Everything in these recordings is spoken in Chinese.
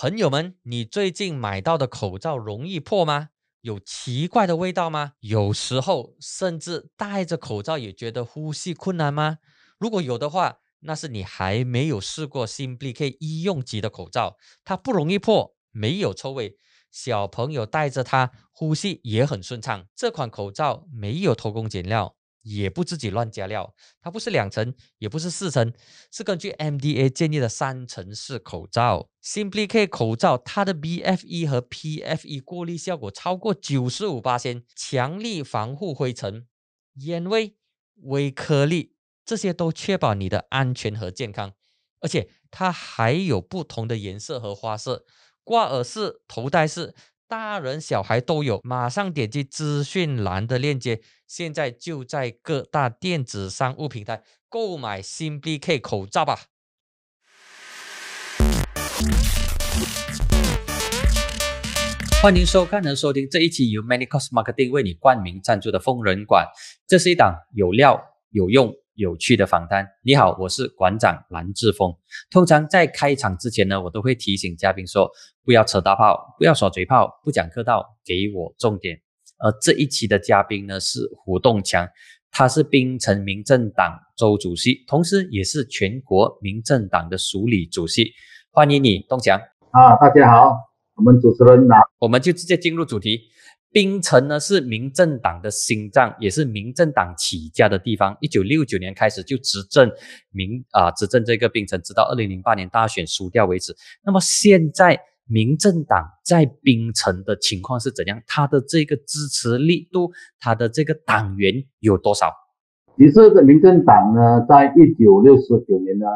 朋友们，你最近买到的口罩容易破吗？有奇怪的味道吗？有时候甚至戴着口罩也觉得呼吸困难吗？如果有的话，那是你还没有试过 Simply K 医用级的口罩，它不容易破，没有臭味，小朋友戴着它呼吸也很顺畅。这款口罩没有偷工减料。也不自己乱加料，它不是两层，也不是四层，是根据 MDA 建议的三层式口罩。Simply K 口罩，它的 BFE 和 PFE 过滤效果超过九十五八千，强力防护灰尘、烟味、微颗粒，这些都确保你的安全和健康。而且它还有不同的颜色和花色，挂耳式、头戴式。大人小孩都有，马上点击资讯栏的链接，现在就在各大电子商务平台购买新 BK 口罩吧。欢迎收看和收听这一期由 Many Cost Marketing 为你冠名赞助的疯人馆，这是一档有料有用。有趣的访谈。你好，我是馆长蓝志峰。通常在开场之前呢，我都会提醒嘉宾说，不要扯大炮，不要耍嘴炮，不讲客套，给我重点。而这一期的嘉宾呢是胡栋强，他是槟城民政党周主席，同时也是全国民政党的署理主席。欢迎你，栋强。啊，大家好，我们主持人好，我们就直接进入主题。槟城呢是民政党的心脏，也是民政党起家的地方。一九六九年开始就执政民啊，执政这个槟城，直到二零零八年大选输掉为止。那么现在民政党在槟城的情况是怎样？他的这个支持力度，他的这个党员有多少？其实这民政党呢，在一九六十九年呢，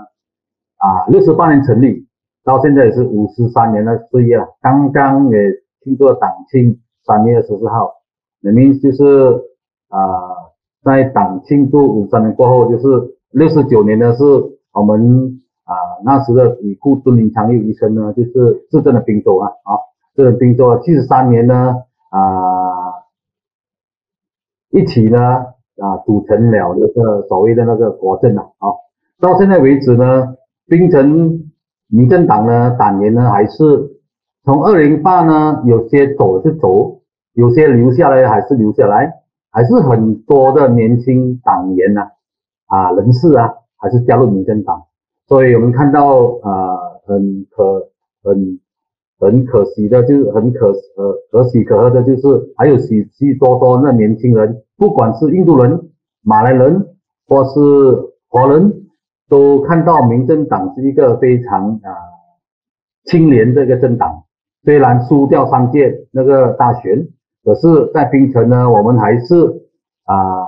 啊，六十八年成立，到现在也是五十三年的岁月了。刚刚也庆祝党庆。三月十四号，人民就是啊，在党庆祝五三年过后，就是六十九年呢，是我们啊那时的已故敦林昌义医生呢，就是执政的滨州啊，啊，这个滨州七十三年呢啊，一起呢啊组成了那个所谓的那个国政啊，啊，到现在为止呢，槟城民政党呢党员呢还是。从二零八呢，有些走是走，有些留下来还是留下来，还是很多的年轻党员呐，啊人士啊，还是加入民政党。所以我们看到啊，很可很很可惜的，就是很可呃可喜可贺的，就是还有许许多多那年轻人，不管是印度人、马来人或是华人，都看到民政党是一个非常啊青年这个政党。虽然输掉三届那个大选，可是，在槟城呢，我们还是啊，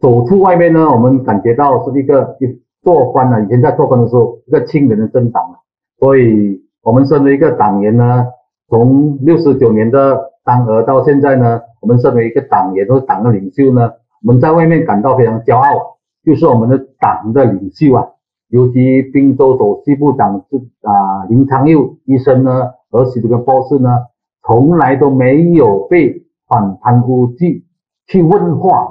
走出外面呢，我们感觉到是一个一做官啊，以前在做官的时候，一个青年的政党。所以，我们身为一个党员呢，从六十九年的当额到现在呢，我们身为一个党员，都是党的领袖呢，我们在外面感到非常骄傲，就是我们的党的领袖啊。尤其滨州首席部长是啊林昌佑医生呢。而许这个博士呢，从来都没有被反贪污去去问话，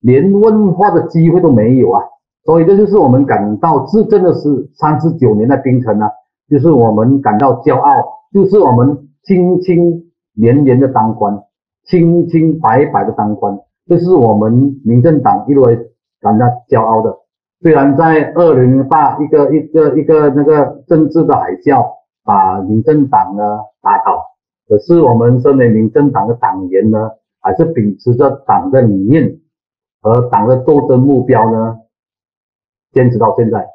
连问话的机会都没有啊！所以这就是我们感到自真的是三十九年的冰城呢，就是我们感到骄傲，就是我们清清廉廉的当官，清清白白的当官，这是我们民政党一路感到骄傲的。虽然在二零零八一个一个一个那个政治的海啸。把民政党呢打倒，可是我们身为民政党的党员呢，还是秉持着党的理念和党的斗争目标呢，坚持到现在。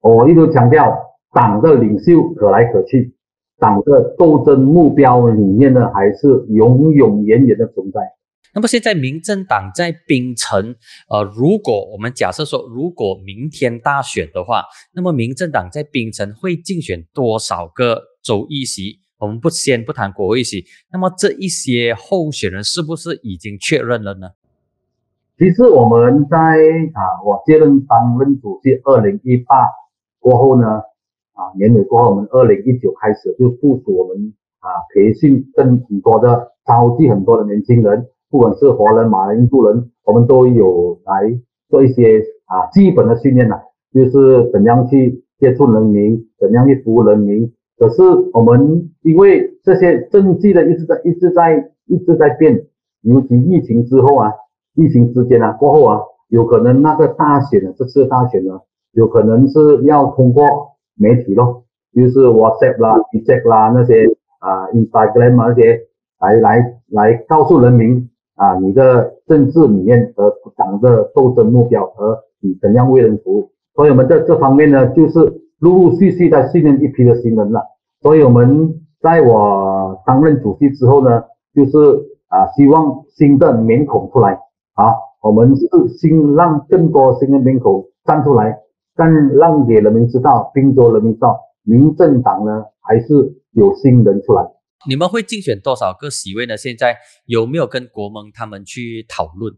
我一直强调，党的领袖可来可去，党的斗争目标理念呢，还是永永远远的存在。那么现在民政党在槟城，呃，如果我们假设说，如果明天大选的话，那么民政党在槟城会竞选多少个州议席？我们不先不谈国会席，那么这一些候选人是不是已经确认了呢？其实我们在啊，我接任担任主席二零一八过后呢，啊年尾过后，我们二零一九开始就部署我们啊培训更很多的召集很多的年轻人。不管是华人、马来、印度人，我们都有来做一些啊基本的训练呐，就是怎样去接触人民，怎样去服务人民，可是我们因为这些政绩的一直在一直在一直在变，尤其疫情之后啊，疫情之间啊过后啊，有可能那个大选啊，这次大选呢，有可能是要通过媒体咯，就是 WhatsApp 啦、WeChat 啦那些啊 Instagram 那些来来来告诉人民啊，你的政治理念和党的斗争目标和你怎样为人服务。所以我们在这方面呢，就是陆陆续续在训练一批的新人了。所以我们在我担任主席之后呢，就是啊，希望新的面孔出来啊，我们是新让更多新的面孔站出来，更让给人民知道，并州人民知道，民政党呢还是有新人出来。你们会竞选多少个席位呢？现在有没有跟国盟他们去讨论？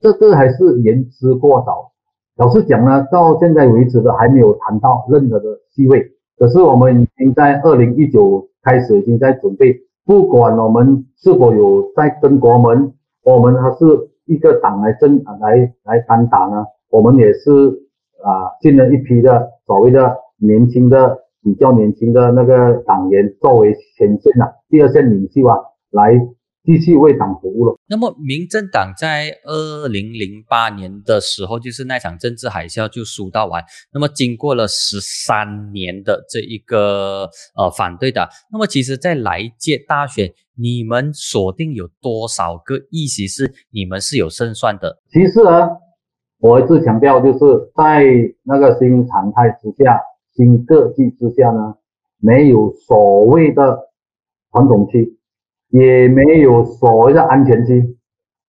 这个还是言之过早。老实讲呢，到现在为止的还没有谈到任何的席位。可是我们已经在二零一九开始已经在准备，不管我们是否有在跟国盟，我们还是一个党来争来来单打呢，我们也是啊进了一批的所谓的年轻的比较年轻的那个党员作为前线啊第二线领袖啊来。继续为党服务了。那么，民政党在二零零八年的时候，就是那场政治海啸就输到完。那么，经过了十三年的这一个呃反对的，那么其实，在来届大选，你们锁定有多少个议席是你们是有胜算的？其实啊，我一直强调，就是在那个新常态之下、新格局之下呢，没有所谓的传统期。也没有所谓的安全期，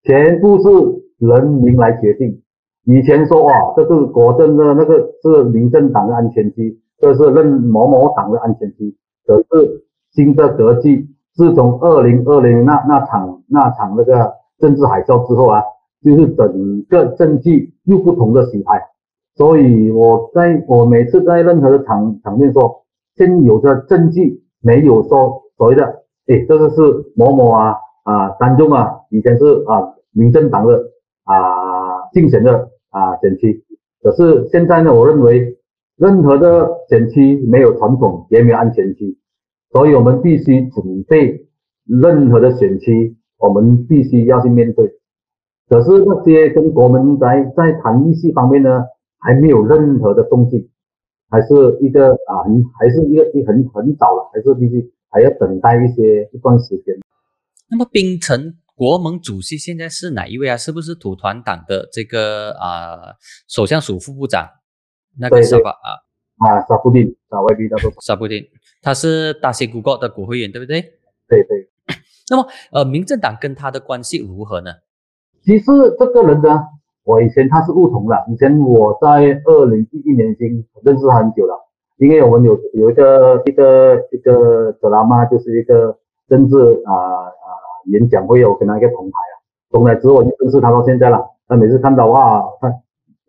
全部是人民来决定。以前说啊，这是国政的那个是民政党的安全期，这是任某某党的安全期。可是新的格局，自从二零二零那那场那场那个政治海啸之后啊，就是整个政绩又不同的洗牌。所以我在我每次在任何的场场面说，先有的证据，没有说所谓的。哎，这个是某某啊啊，当中啊，以前是啊，民政党的啊竞选的啊选区，可是现在呢，我认为任何的选区没有传统，也没有安全区，所以我们必须准备任何的选区，我们必须要去面对。可是那些跟国门在在谈利息方面呢，还没有任何的动静，还是一个啊，还是一个一很很早了，还是必须。还要等待一些一段时间。那么，冰城国盟主席现在是哪一位啊？是不是土团党的这个啊首相署副部长？那个是吧？啊啊，沙布丁，沙沙布丁，他是大西古国的国会议员，对不对？对对。那么，呃，民政党跟他的关系如何呢？其实这个人呢，我以前他是不同的，以前我在二零一一年已经认识很久了。因为我们有有一个一个一个德拉嘛，就是一个政治啊啊演讲会，我跟他一个同台啊，同台之后我就认识他到现在了。他每次看到哇，他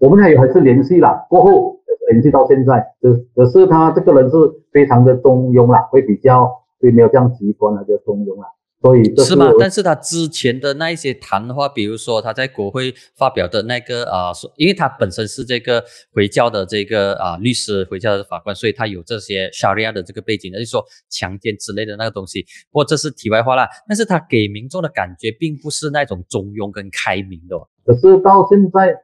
我们还有还是联系了，过后联系到现在，只可是他这个人是非常的中庸啦，会比较会没有这样极端的，就中庸啦。所以是吗？但是他之前的那一些谈话，比如说他在国会发表的那个啊，说，因为他本身是这个回教的这个啊律师，回教的法官，所以他有这些 Sharia 的这个背景，就是说强奸之类的那个东西。不过这是题外话啦。但是他给民众的感觉并不是那种中庸跟开明的。可是到现在，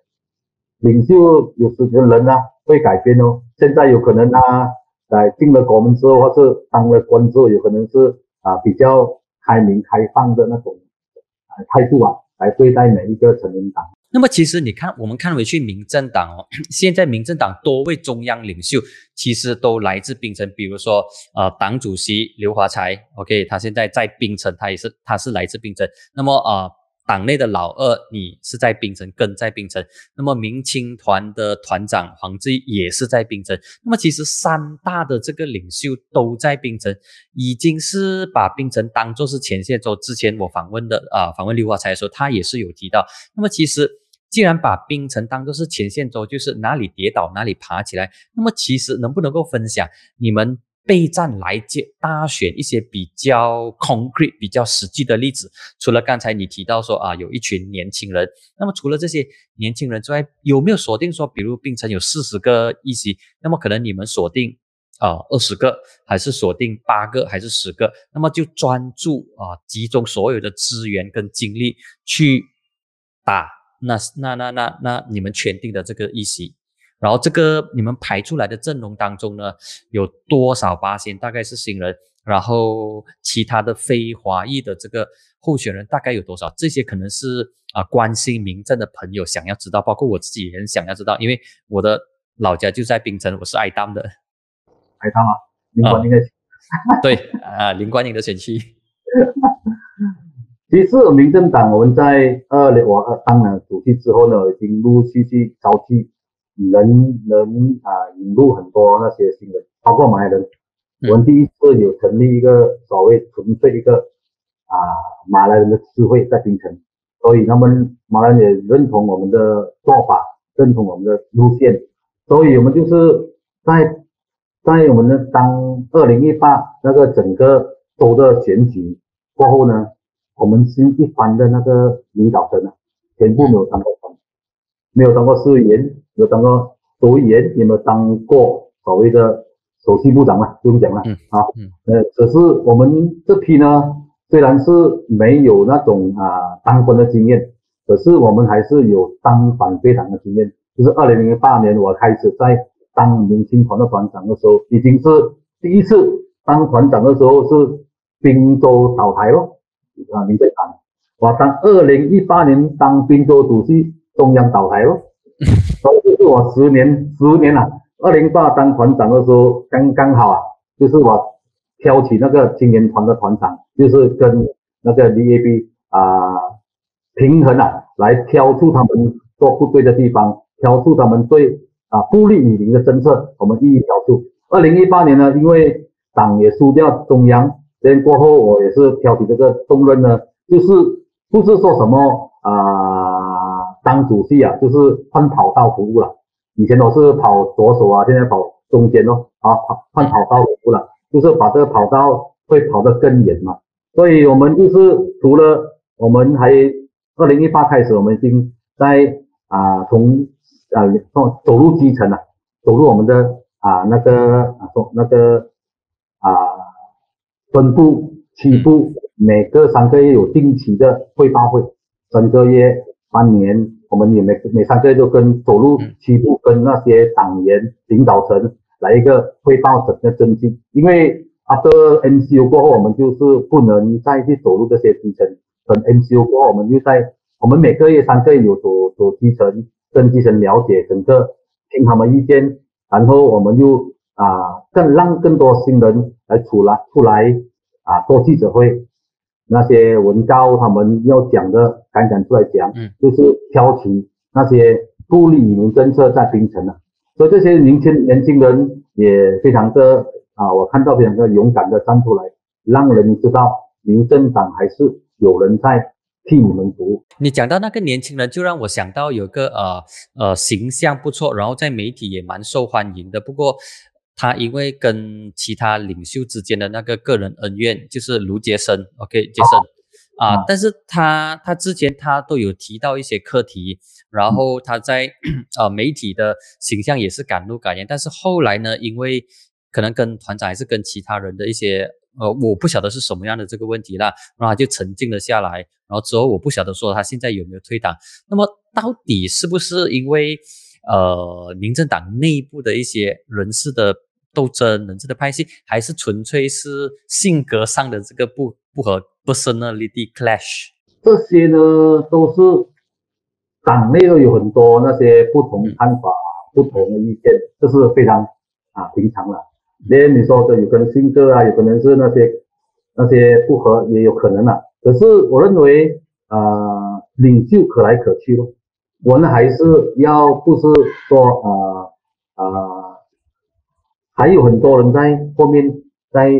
领袖有时间人呢会改变哦。现在有可能他在进了国门之后，或是当了官之后，有可能是啊比较。开明开放的那种态度啊，来对待每一个成员党。那么，其实你看，我们看回去，民政党哦，现在民政党多位中央领袖其实都来自槟城，比如说呃，党主席刘华才，OK，他现在在槟城，他也是他是来自槟城。那么呃。党内的老二，你是在槟城，跟在槟城。那么民青团的团长黄志也是在槟城。那么其实三大的这个领袖都在槟城，已经是把槟城当做是前线州。之前我访问的啊，访问刘华才的时候，他也是有提到。那么其实既然把槟城当做是前线州，就是哪里跌倒哪里爬起来。那么其实能不能够分享你们？备战来接大选一些比较 concrete、比较实际的例子，除了刚才你提到说啊，有一群年轻人，那么除了这些年轻人之外，有没有锁定说，比如槟城有四十个议席，那么可能你们锁定啊二十个，还是锁定八个，还是十个？那么就专注啊，集中所有的资源跟精力去打那那那那那你们圈定的这个议席。然后这个你们排出来的阵容当中呢，有多少八仙大概是新人？然后其他的非华裔的这个候选人大概有多少？这些可能是啊关心民政的朋友想要知道，包括我自己也很想要知道，因为我的老家就在槟城，我是爱当的。爱当啊，林冠英的。对啊，林冠英的选区。其实民政党我们在二零我二当了主席之后呢，已经陆陆续续招集。能能啊引入很多那些新人，包括马来人。我们第一次有成立一个所谓纯粹一个啊马来人的智慧在槟城，所以他们马来人也认同我们的做法，认同我们的路线，所以我们就是在在我们的当二零一八那个整个州的选举过后呢，我们新一班的那个领导层啊，全部没有当过官，没有当过市议员。有当过国务员，有没有当过所谓的首席部长嘛？不用讲了啊。呃，可是我们这批呢，虽然是没有那种啊当官的经验，可是我们还是有当反对党的经验。就是二零零八年我开始在当明星团的团长的时候，已经是第一次当团长的时候是滨州倒台咯。啊，民进党。我当二零一八年当滨州主席，中央倒台咯。就是我十年十年了，二零八当团长的时候，刚刚好啊，就是我挑起那个青年团的团长，就是跟那个 DAB 啊平衡啊，来挑出他们做不对的地方，挑出他们对啊不利于民的政策，我们一一挑出。二零一八年呢，因为党也输掉中央，这过后我也是挑起这个重任呢，就是不是说什么啊。当主席啊，就是换跑道服务了。以前都是跑左手啊，现在跑中间咯。啊，跑换跑道服务了，就是把这个跑道会跑得更远嘛。所以我们就是除了我们还二零一八开始，我们已经在啊从啊从走入基层了，走入我们的啊那个啊从那个啊分部区部，每个三个月有定期的汇报会，三个月。半年，我们也每每三个月就跟走路七步跟那些党员领导层来一个汇报整个增进，因为 after MCU 过后，我们就是不能再去走入这些基层。等 MCU 过后，我们就在我们每个月三个月有走走基层，跟基层了解整个，听他们意见，然后我们就啊更让更多新人来出来出来啊做记者会。那些文高他们要讲的，敢敢出来讲，嗯，就是挑起那些不利移民政策在槟城的，所以这些年轻年轻人也非常的啊，我看到非常的勇敢的站出来，让人知道民政党还是有人在替你们服务。你讲到那个年轻人，就让我想到有个呃呃形象不错，然后在媒体也蛮受欢迎的，不过。他因为跟其他领袖之间的那个个人恩怨，就是卢杰森，OK，杰森。啊，但是他他之前他都有提到一些课题，然后他在呃 媒体的形象也是敢怒敢言，但是后来呢，因为可能跟团长还是跟其他人的一些呃，我不晓得是什么样的这个问题啦，然后他就沉静了下来，然后之后我不晓得说他现在有没有退党，那么到底是不是因为？呃，民政党内部的一些人事的斗争、人事的派系，还是纯粹是性格上的这个不不合 （personality clash）。这些呢，都是党内都有很多那些不同看法、不同的意见，这是非常啊平常了。连你说的有可能性格啊，有可能是那些那些不合，也有可能啊。可是我认为，呃，领袖可来可去咯。我们还是要不是说呃呃，还有很多人在后面在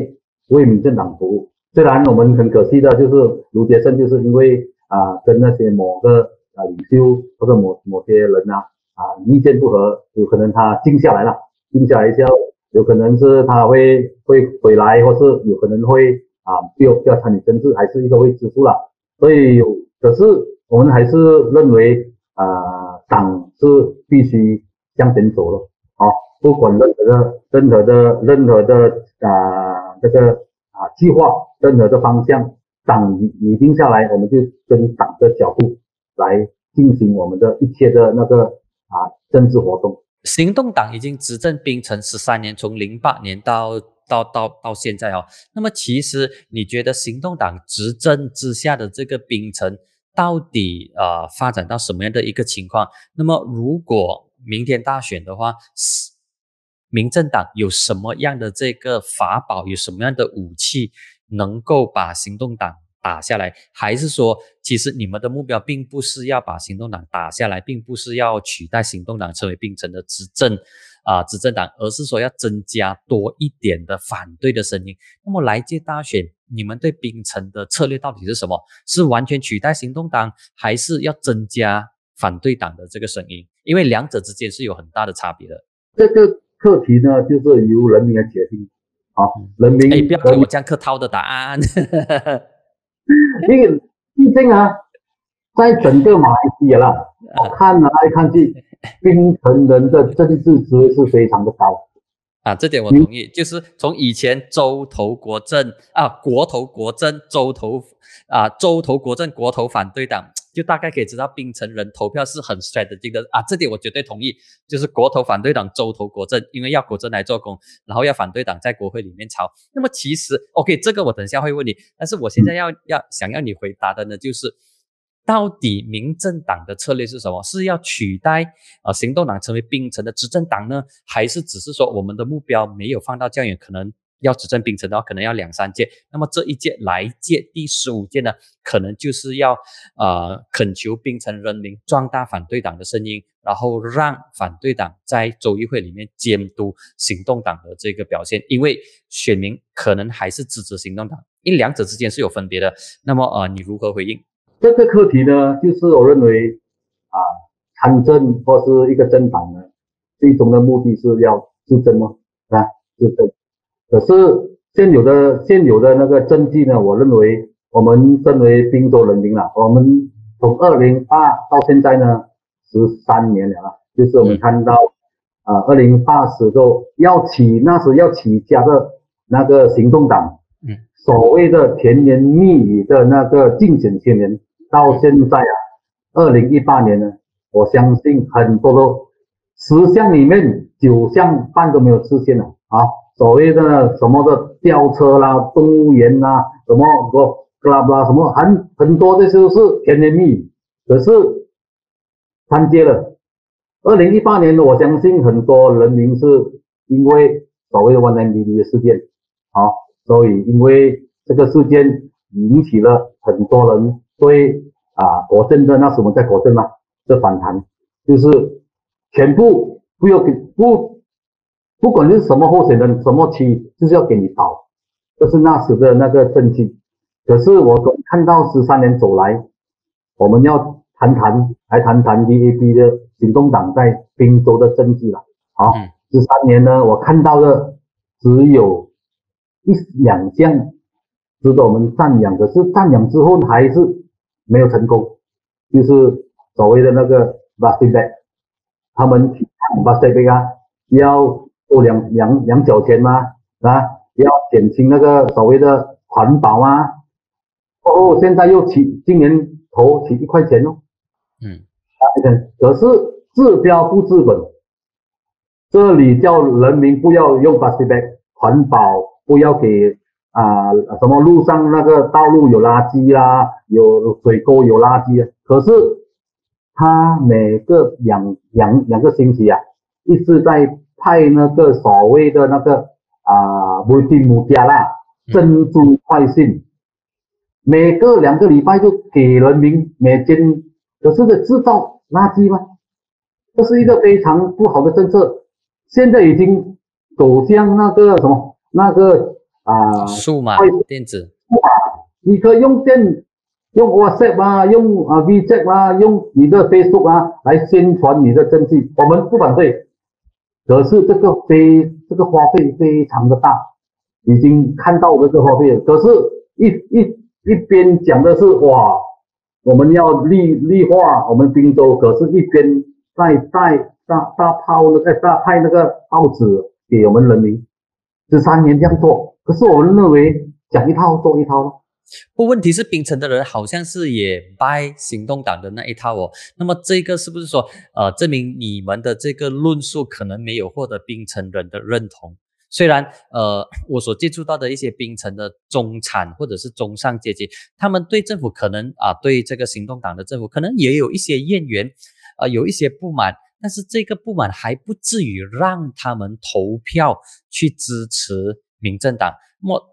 为民政党服务。虽然我们很可惜的就是卢杰胜，就是因为啊跟那些某个啊领袖或者某某些人啊啊意见不合，有可能他静下来了，静下来之后，有可能是他会会回来，或是有可能会啊不要不要参与政治，还是一个未知数了。所以有，可是我们还是认为。啊，党是必须向前走了，啊，不管任何的任何的任何的啊这个啊计划，任何的方向，党已已定下来，我们就跟党的脚步来进行我们的一切的那个啊政治活动。行动党已经执政槟城十三年，从零八年到到到到现在哦。那么其实你觉得行动党执政之下的这个槟城到底呃发展到什么样的一个情况？那么如果明天大选的话，民政党有什么样的这个法宝，有什么样的武器能够把行动党？打下来，还是说，其实你们的目标并不是要把行动党打下来，并不是要取代行动党成为槟城的执政啊执政党，而是说要增加多一点的反对的声音。那么来届大选，你们对槟城的策略到底是什么？是完全取代行动党，还是要增加反对党的这个声音？因为两者之间是有很大的差别的。这个课题呢，就是由人民来决定。好，人民哎，不要给我这样客套的答案。因为毕竟啊，在整个马来西亚啦，我看来看去，冰城人的政治值是非常的高啊，这点我同意。就是从以前州头国政啊，国头国政，州头啊，州头国政，国头反对党。就大概可以知道，冰城人投票是很 strategy 的啊，这点我绝对同意。就是国投反对党，州投国政，因为要国政来做工，然后要反对党在国会里面吵。那么其实，OK，这个我等下会问你，但是我现在要要想要你回答的呢，就是到底民政党的策略是什么？是要取代啊行动党成为槟城的执政党呢，还是只是说我们的目标没有放到这样远，可能？要执政槟城的话，可能要两三届。那么这一届来届第十五届呢，可能就是要呃恳求槟城人民壮大反对党的声音，然后让反对党在州议会里面监督行动党的这个表现。因为选民可能还是支持行动党，因两者之间是有分别的。那么呃，你如何回应这个课题呢？就是我认为啊，参政或是一个政党呢，最终的目的是要执政吗？啊，执政。可是现有的现有的那个政绩呢？我认为我们身为滨州人民了，我们从二零二到现在呢十三年了啊，就是我们看到啊二零八时候要起那时要起家的那个行动党，所谓的甜言蜜语的那个竞选宣言，到现在啊二零一八年呢，我相信很多都十项里面九项半都没有实现了啊。所谓的什么的吊车啦、动物园啦、什么不布拉布拉什么很很多的都是甜言蜜语，可是参接了。二零一八年，我相信很多人民是因为所谓的万年 B B 的事件，好，所以因为这个事件引起了很多人对啊国政的那什么在国政嘛这反弹，就是全部不要给不。不管是什么候选人，什么期，就是要给你倒，这是那时的那个政绩。可是我看到十三年走来，我们要谈谈，来谈谈 DAB 的行动党在滨州的政绩了。好，十三年呢，我看到的只有一两项值得我们赞扬，可是赞扬之后还是没有成功，就是所谓的那个 e t 他们 e t 啊要。多两两两角钱吗？啊，要减轻那个所谓的环保啊？哦，现在又起，今年投起一块钱哦。嗯，可是治标不治本，这里叫人民不要用 plastic，环保不要给啊什么路上那个道路有垃圾啦，有水沟有垃圾啊。可是他每个两两两个星期啊，一直在。派那个所谓的那个啊，维金母家啦，珍珠快讯，每个两个礼拜就给人民每间，可是的制造垃圾吗？这是一个非常不好的政策。现在已经走向那个什么那个啊，数码电子，你可以用电，用 WhatsApp 啊，用啊 WeChat 啊，用你的 Facebook 啊来宣传你的政绩，我们不反对。可是这个非这个花费非常的大，已经看到这个花费。可是，一一一边讲的是哇，我们要绿绿化我们滨州，可是一边在在大大炮那个大派那个报纸给我们人民，十三年这样做。可是我们认为讲一套做一套。不，问题是冰城的人好像是也 buy 行动党的那一套哦。那么这个是不是说，呃，证明你们的这个论述可能没有获得冰城人的认同？虽然，呃，我所接触到的一些冰城的中产或者是中上阶级，他们对政府可能啊，对这个行动党的政府可能也有一些怨言，啊，有一些不满，但是这个不满还不至于让他们投票去支持民政党。那么。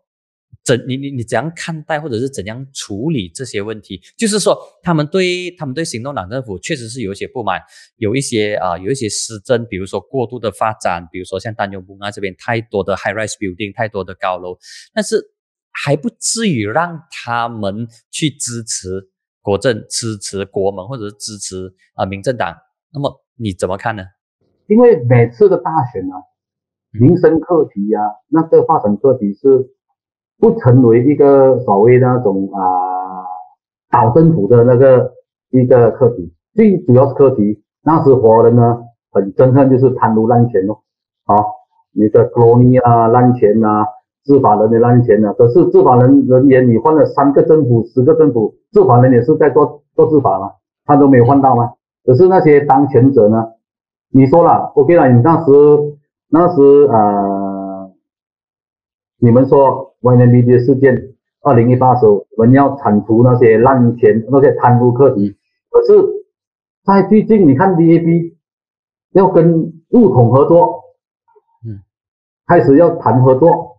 怎你你你怎样看待或者是怎样处理这些问题？就是说，他们对他们对行动党政府确实是有一些不满，有一些啊有一些失真，比如说过度的发展，比如说像丹永布啊这边太多的 high rise building，太多的高楼，但是还不至于让他们去支持国政、支持国门或者是支持啊民政党。那么你怎么看呢？因为每次的大选呢，民生课题呀，那个发展课题是。不成为一个所谓那种啊岛政府的那个一个课题，最主要是课题。那时活人呢很憎恨就是贪污滥权咯，啊，你的 c o l 啊滥权啊，执法人员滥权啊。可是执法人人员你换了三个政府、十个政府，执法人也是在做做执法嘛，他都没有换到吗？可是那些当权者呢，你说了，OK 了，你那时那时啊，你们说。万年 B 的事件，二零一八时候我们要铲除那些滥钱、那些贪污课题。可是，在最近你看 DAB 要跟物统合作，嗯，开始要谈合作，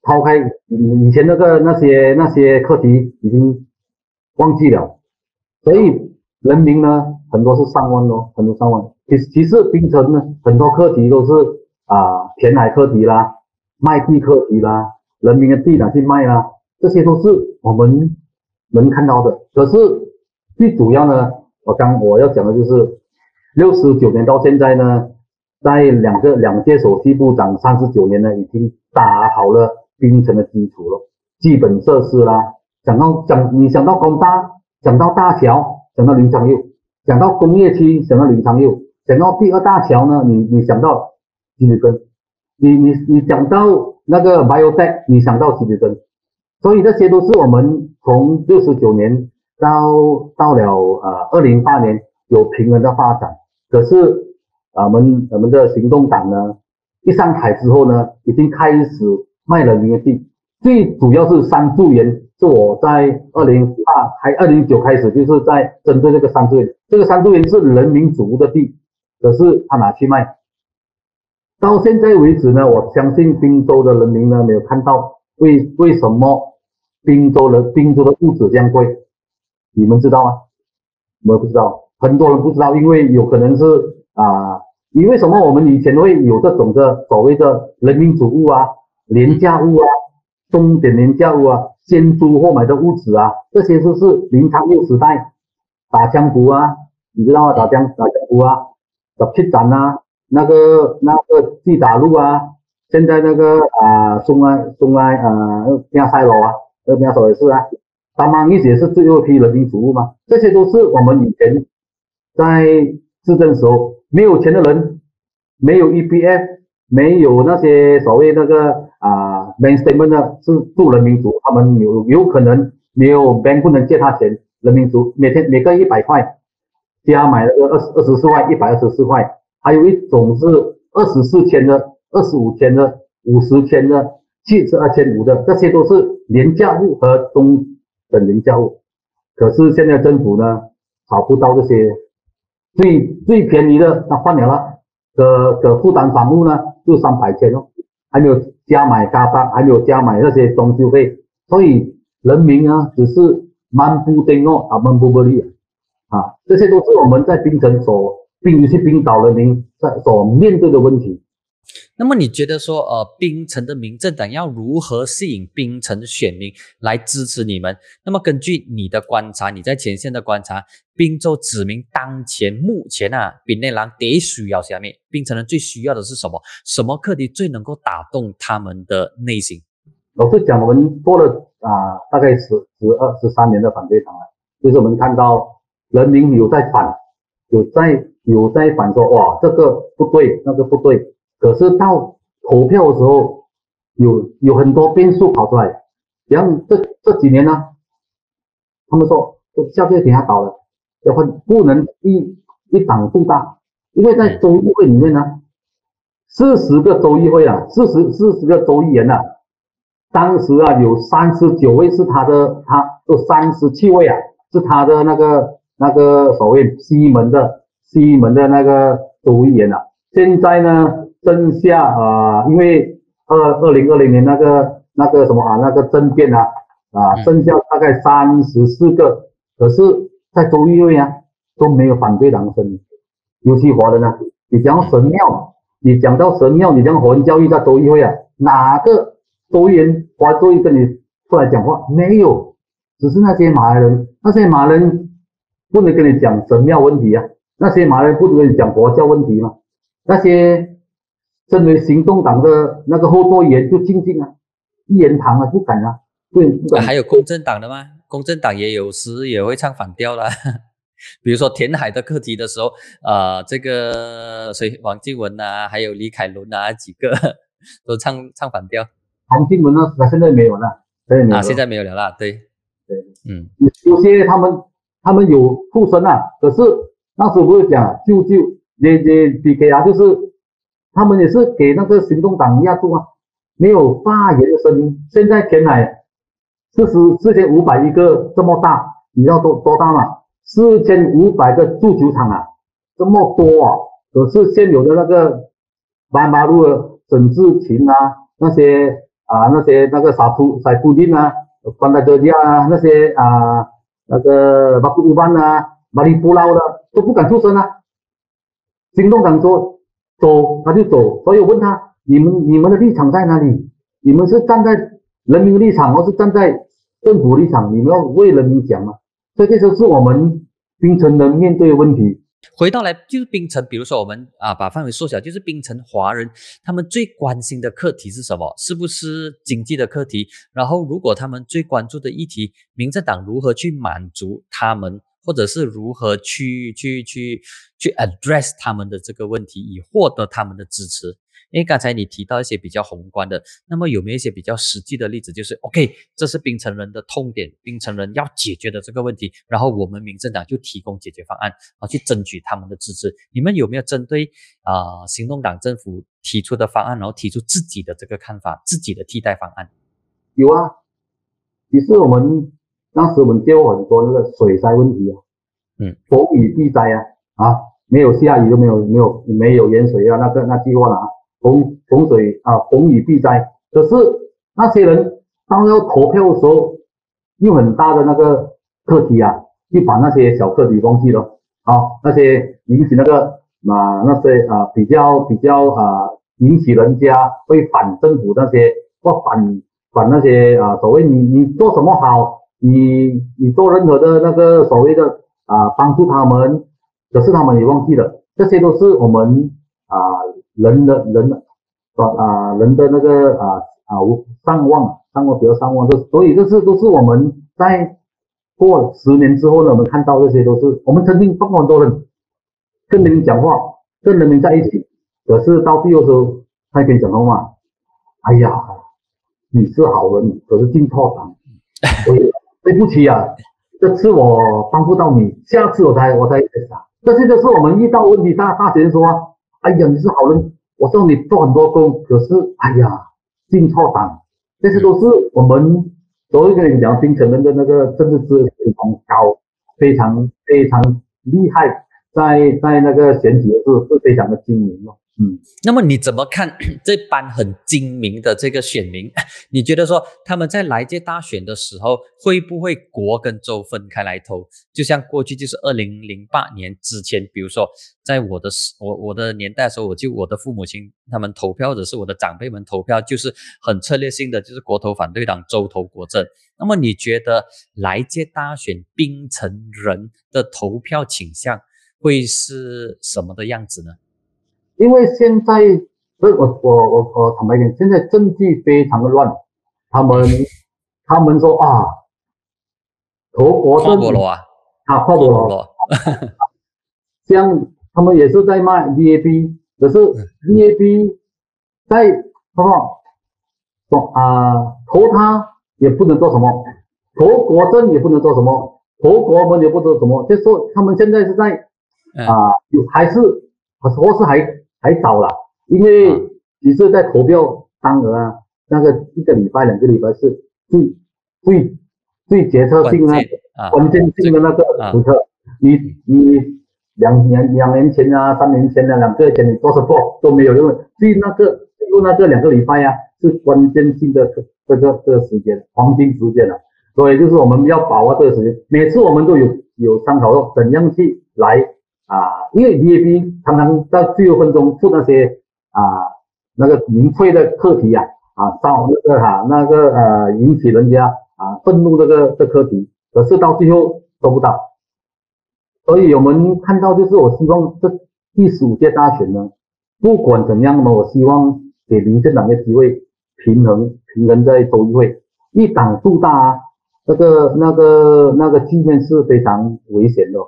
抛开以以前那个那些那些课题已经忘记了，所以人民呢很多是上万哦，很多上万。其实其实槟城呢很多课题都是啊填海课题啦、卖地课题啦。人民的地哪去卖啦？这些都是我们能看到的。可是最主要呢，我刚我要讲的就是，六十九年到现在呢，在两个两届首席部长三十九年呢，已经打好了冰城的基础了，基本设施啦，讲到讲你想到工大，讲到大桥，讲到林昌佑，讲到工业区，想到林昌佑，讲到第二大桥呢，你你想到金日根，你你你讲到。那个 biotech，你想到其实真，所以这些都是我们从六十九年到到了呃二零八年有平衡的发展。可是我们我们的行动党呢，一上台之后呢，已经开始卖了民地，最主要是三柱园，是我在二零八还二零九开始就是在针对这个三柱园，这个三柱园是人民主的地，可是他拿去卖。到现在为止呢，我相信滨州的人民呢没有看到为为什么滨州的滨州的物质这样贵，你们知道吗？我不知道，很多人不知道，因为有可能是啊，你为什么我们以前会有这种的所谓的人民主物啊、廉价物啊、重点廉价物啊、先租后买的物质啊，这些都是明朝六时代打江湖啊，你知道吗？打江打江湖啊，打七斩啊。那个那个地打路啊，现在那个啊松安松安啊亚塞罗啊，那亚塞罗也是啊，他们一些是最后一批人民服务嘛，这些都是我们以前在执政时候没有钱的人，没有 EPF，没有那些所谓那个啊 main statement 的是住人民族，他们有有可能没有 bank 不能借他钱，人民族每天每个一百块，加买了个二十二十四块，一百二十四块。还有一种是二十四千的、二十五千的、五十千的、七十二千五的，这些都是廉价物和中等廉价物。可是现在政府呢，找不到这些最最便宜的，那换了了，可可负担房屋呢，就三百千哦，还没有加买嘎巴，还没有加买那些装修费，所以人民呢，只是蛮不丁哦，啊蛮不不利啊，这些都是我们在槟城所。并不是冰岛人民在所面对的问题。那么你觉得说，呃，冰城的民政党要如何吸引冰城的选民来支持你们？那么根据你的观察，你在前线的观察，冰州子民当前目前啊，槟内郎得需要下面，冰城人最需要的是什么？什么课题最能够打动他们的内心？老实讲，我们做了啊，大概十十二十三年的反对党了，就是我们看到人民有在反，有在。有在反说哇这个不对，那个不对，可是到投票的时候，有有很多变数跑出来，然后这这几年呢，他们说下届给他倒了，要换不能一一党独大，因为在州议会里面呢，四十个州议会啊，四十四十个州议员呐，当时啊有三十九位是他的，他有三十七位啊是他的那个那个所谓西门的西门的那个州议员啊，现在呢剩下啊，因为二二零二零年那个那个什么啊那个政变啊啊，剩下大概三十四个，可是，在州议会啊。都没有反对党的声音，尤其华人啊，你讲神庙，你讲到神庙，你讲华人教育在州议会啊，哪个州议员华州议跟你出来讲话？没有，只是那些马来人，那些马来人不能跟你讲神庙问题啊，那些马来人不能跟你讲国教问题吗？那些身为行动党的那个后座员就静静啊，一言堂啊，不敢啊，对，还有公正党的吗？公正党也有时也会唱反调啦。比如说填海的课题的时候，呃，这个谁王静文啊，还有李凯伦啊，几个 都唱唱反调。王静文呢，他现在没有了，啊，现在没有了啦。对，对，嗯，有些他们他们有附身啊，可是那时候不是讲舅舅 J J P K 啊，就是他们也是给那个行动党压住啊，没有发言的声音。现在填海四十四千五百一个这么大，你知道多多大吗？四千五百个足球场啊，这么多啊！可是现有的那个白马路的沈志勤啊，那些啊那些那个沙夫沙夫丁啊，关达德亚啊，那些啊那个巴布乌班啊，马里布劳的都不敢出声啊。行动党说走他就走，所以我问他：你们你们的立场在哪里？你们是站在人民立场，还是站在政府立场？你们要为人民讲吗？这些是我们冰城人面对的问题。回到来就是冰城，比如说我们啊把范围缩小，就是冰城华人他们最关心的课题是什么？是不是经济的课题？然后如果他们最关注的议题，民政党如何去满足他们，或者是如何去去去去 address 他们的这个问题，以获得他们的支持？因为刚才你提到一些比较宏观的，那么有没有一些比较实际的例子？就是 OK，这是槟城人的痛点，槟城人要解决的这个问题，然后我们民政党就提供解决方案，然后，去争取他们的支持。你们有没有针对啊行动党政府提出的方案，然后提出自己的这个看法，自己的替代方案？有啊，其实我们当时我们接过很多那个水灾问题啊，嗯，风雨必灾啊，啊，没有下雨就没有没有没有淹水啊，那个那句话了啊。洪洪水啊，洪雨必灾。可是那些人当要投票的时候，用很大的那个课题啊，就把那些小课题忘记了啊。那些引起那个啊那些啊比较比较啊引起人家会反政府那些或反反那些啊所谓你你做什么好，你你做任何的那个所谓的啊帮助他们，可是他们也忘记了，这些都是我们啊。人的人的啊人的那个啊啊上望上望比较上望，这所以这是都是我们在过十年之后呢，我们看到这些都是我们曾经帮很多人跟人民讲话，跟人民在一起，可是到最后时候他可以讲话，哎呀，你是好人，可是进错厂，所以，对不起啊，这次我帮不到你，下次我才我才想，这些都是我们遇到问题，大大学说。哎呀，你是好人，我知道你做很多工，可是哎呀，进错党，这些都是我们所谓跟你讲，槟城人的那个政治知识非常高，非常非常厉害，在在那个选举的时候是非常的精明哦。嗯，那么你怎么看 这班很精明的这个选民？你觉得说他们在来届大选的时候会不会国跟州分开来投？就像过去就是二零零八年之前，比如说在我的我我的年代的时候，我就我的父母亲他们投票，或者是我的长辈们投票，就是很策略性的，就是国投反对党，州投国政。那么你觉得来届大选槟城人的投票倾向会是什么的样子呢？因为现在，所以我我我我坦白点，现在政局非常的乱。他们 他们说啊，投国政，跨国了啊，啊跨国罗。像他们也是在卖 VAB，可是 VAB 在什么说啊投他也不能做什么，投国政也不能做什么，投国门也不能做什么，就说他们现在是在啊有还是或是还还早了，因为其实在投票当额啊，那个一个礼拜两个礼拜是最最最决策性的关键性的那个时刻，你你。两年两年前啊，三年前啊，两个月前你做什么都没有用，所以那个就那个两个礼拜呀，是关键性的这个这个时间，黄金时间了。所以就是我们要把握这个时间，每次我们都有有商讨到怎样去来啊，因为 D A B 常常在最后分钟出那些啊那个民粹的课题啊啊，到那个哈那个呃引起人家啊愤怒这个这课题，可是到最后做不到。所以我们看到，就是我希望这第十五届大选呢，不管怎样呢，我希望给民进党的机会平衡平衡在州议会，一党独大，啊那个那个那个局面是非常危险的。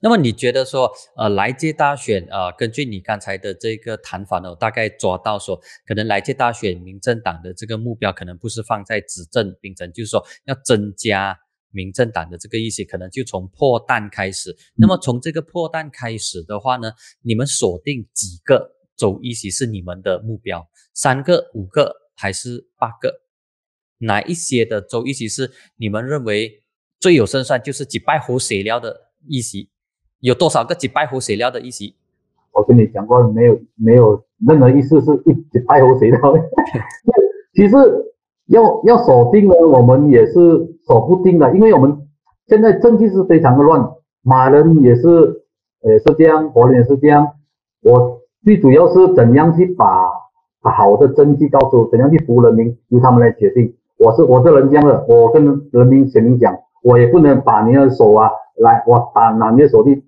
那么你觉得说，呃，来届大选，呃，根据你刚才的这个谈法呢，我大概抓到说，可能来届大选，民政党的这个目标可能不是放在执政秉承，就是说要增加。民政党的这个意思可能就从破蛋开始。那么从这个破蛋开始的话呢，你们锁定几个州议席是你们的目标？三个、五个还是八个？哪一些的州议席是你们认为最有胜算？就是几败胡水料的议席？有多少个几败火水料的议席？我跟你讲过，没有没有任何意思是一几败火水料。其实。要要锁定呢，我们也是锁不定的，因为我们现在政绩是非常的乱，马人也是也是这样，国人也是这样。我最主要是怎样去把好的政绩告诉，怎样去服务人民，由他们来决定。我是我这人这样的，我跟人民选民讲，我也不能把你的手啊来，我打拿你的手去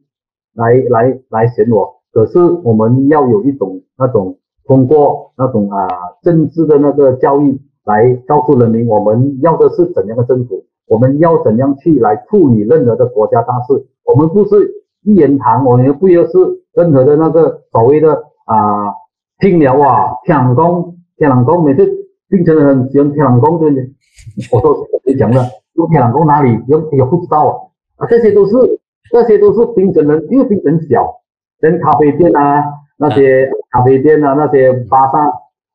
来来来选我。可是我们要有一种那种通过那种啊政治的那个教育。来告诉人民，我们要的是怎样的政府？我们要怎样去来处理任何的国家大事？我们不是一言堂，我们不要是任何的那个所谓的啊听了啊，天朗宫，天朗宫，每次槟城人喜欢天朗宫，对不对？我说谁讲的？用天朗宫哪里？有也不知道啊啊，这些都是这些都是槟城人，因为槟城小，连咖啡店啊，那些咖啡店啊，那些巴萨。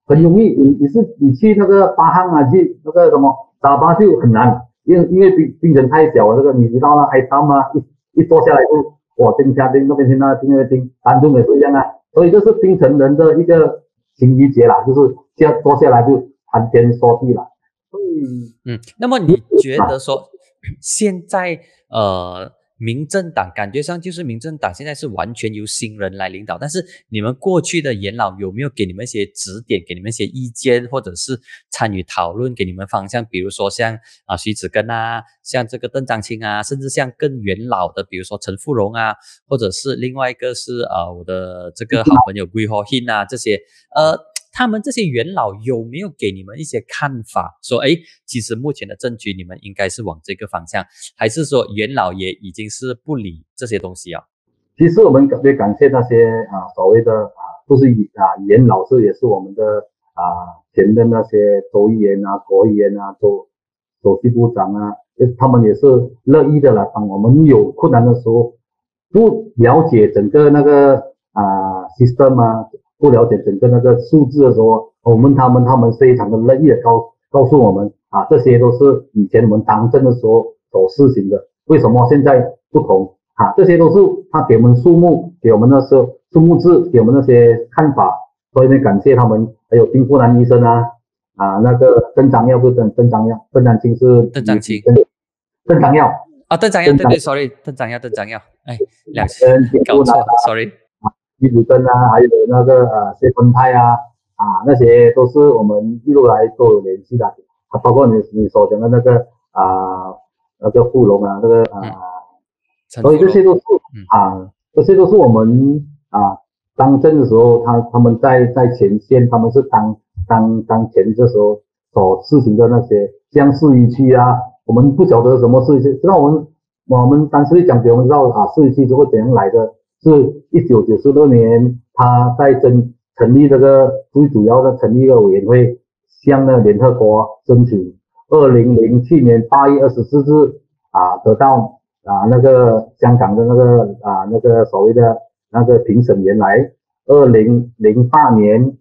很容易，你你是你去那个巴汉啊，去那个什么打巴就很难，因因为冰冰城太小了，这个你知道吗？海滩吗？一一坐下来就哇，听家听那边听那听那边听，当中也是一样啊。所以这是冰城人的一个情谊节啦，就是下坐下来就谈天说地了。嗯嗯，那么你觉得说现在呃？民政党感觉上就是民政党现在是完全由新人来领导，但是你们过去的元老有没有给你们一些指点，给你们一些意见，或者是参与讨论，给你们方向？比如说像啊徐子根啊，像这个邓章清啊，甚至像更元老的，比如说陈富荣啊，或者是另外一个是啊我的这个好朋友桂花欣啊，这些呃。他们这些元老有没有给你们一些看法？说，哎，其实目前的政局你们应该是往这个方向，还是说元老也已经是不理这些东西啊？其实我们特别感谢那些啊所谓的啊，都是啊元老是也是我们的啊前的那些州议员啊、国议员啊、州首席部长啊，他们也是乐意的来帮我们有困难的时候，不了解整个那个啊 system 啊。不了解整个那个数字的时候，我问他们他们非常的乐意的告告诉我们啊，这些都是以前我们当政的时候所实行的，为什么现在不同啊？这些都是他给我们数目，给我们那时候数目字，给我们那些看法，所以呢，感谢他们。还有丁富南医生啊，啊，那个邓章耀不是邓邓章耀，邓章清是邓章清，邓章耀啊，邓章耀对对，sorry，邓章耀邓章耀，哎，两次搞错，sorry。李子根啊，还有那个呃谢坤泰啊，啊那些都是我们一路来都有联系的，啊包括你你所讲的那个啊那个富龙啊，那个啊，所以这些都是啊这些都是我们啊当政的时候，他他们在在前线，他们是当当当前这时候所实行的那些像市一区啊，我们不晓得什么市一区，知道我们我们当时讲给我们知道啊市一区是会怎样来的。是一九九四六年他在争成立这个最主要的成立一个委员会，向那联合国申请。二零零七年八月二十四日啊，得到啊那个香港的那个啊那个所谓的那个评审员来，二零零八年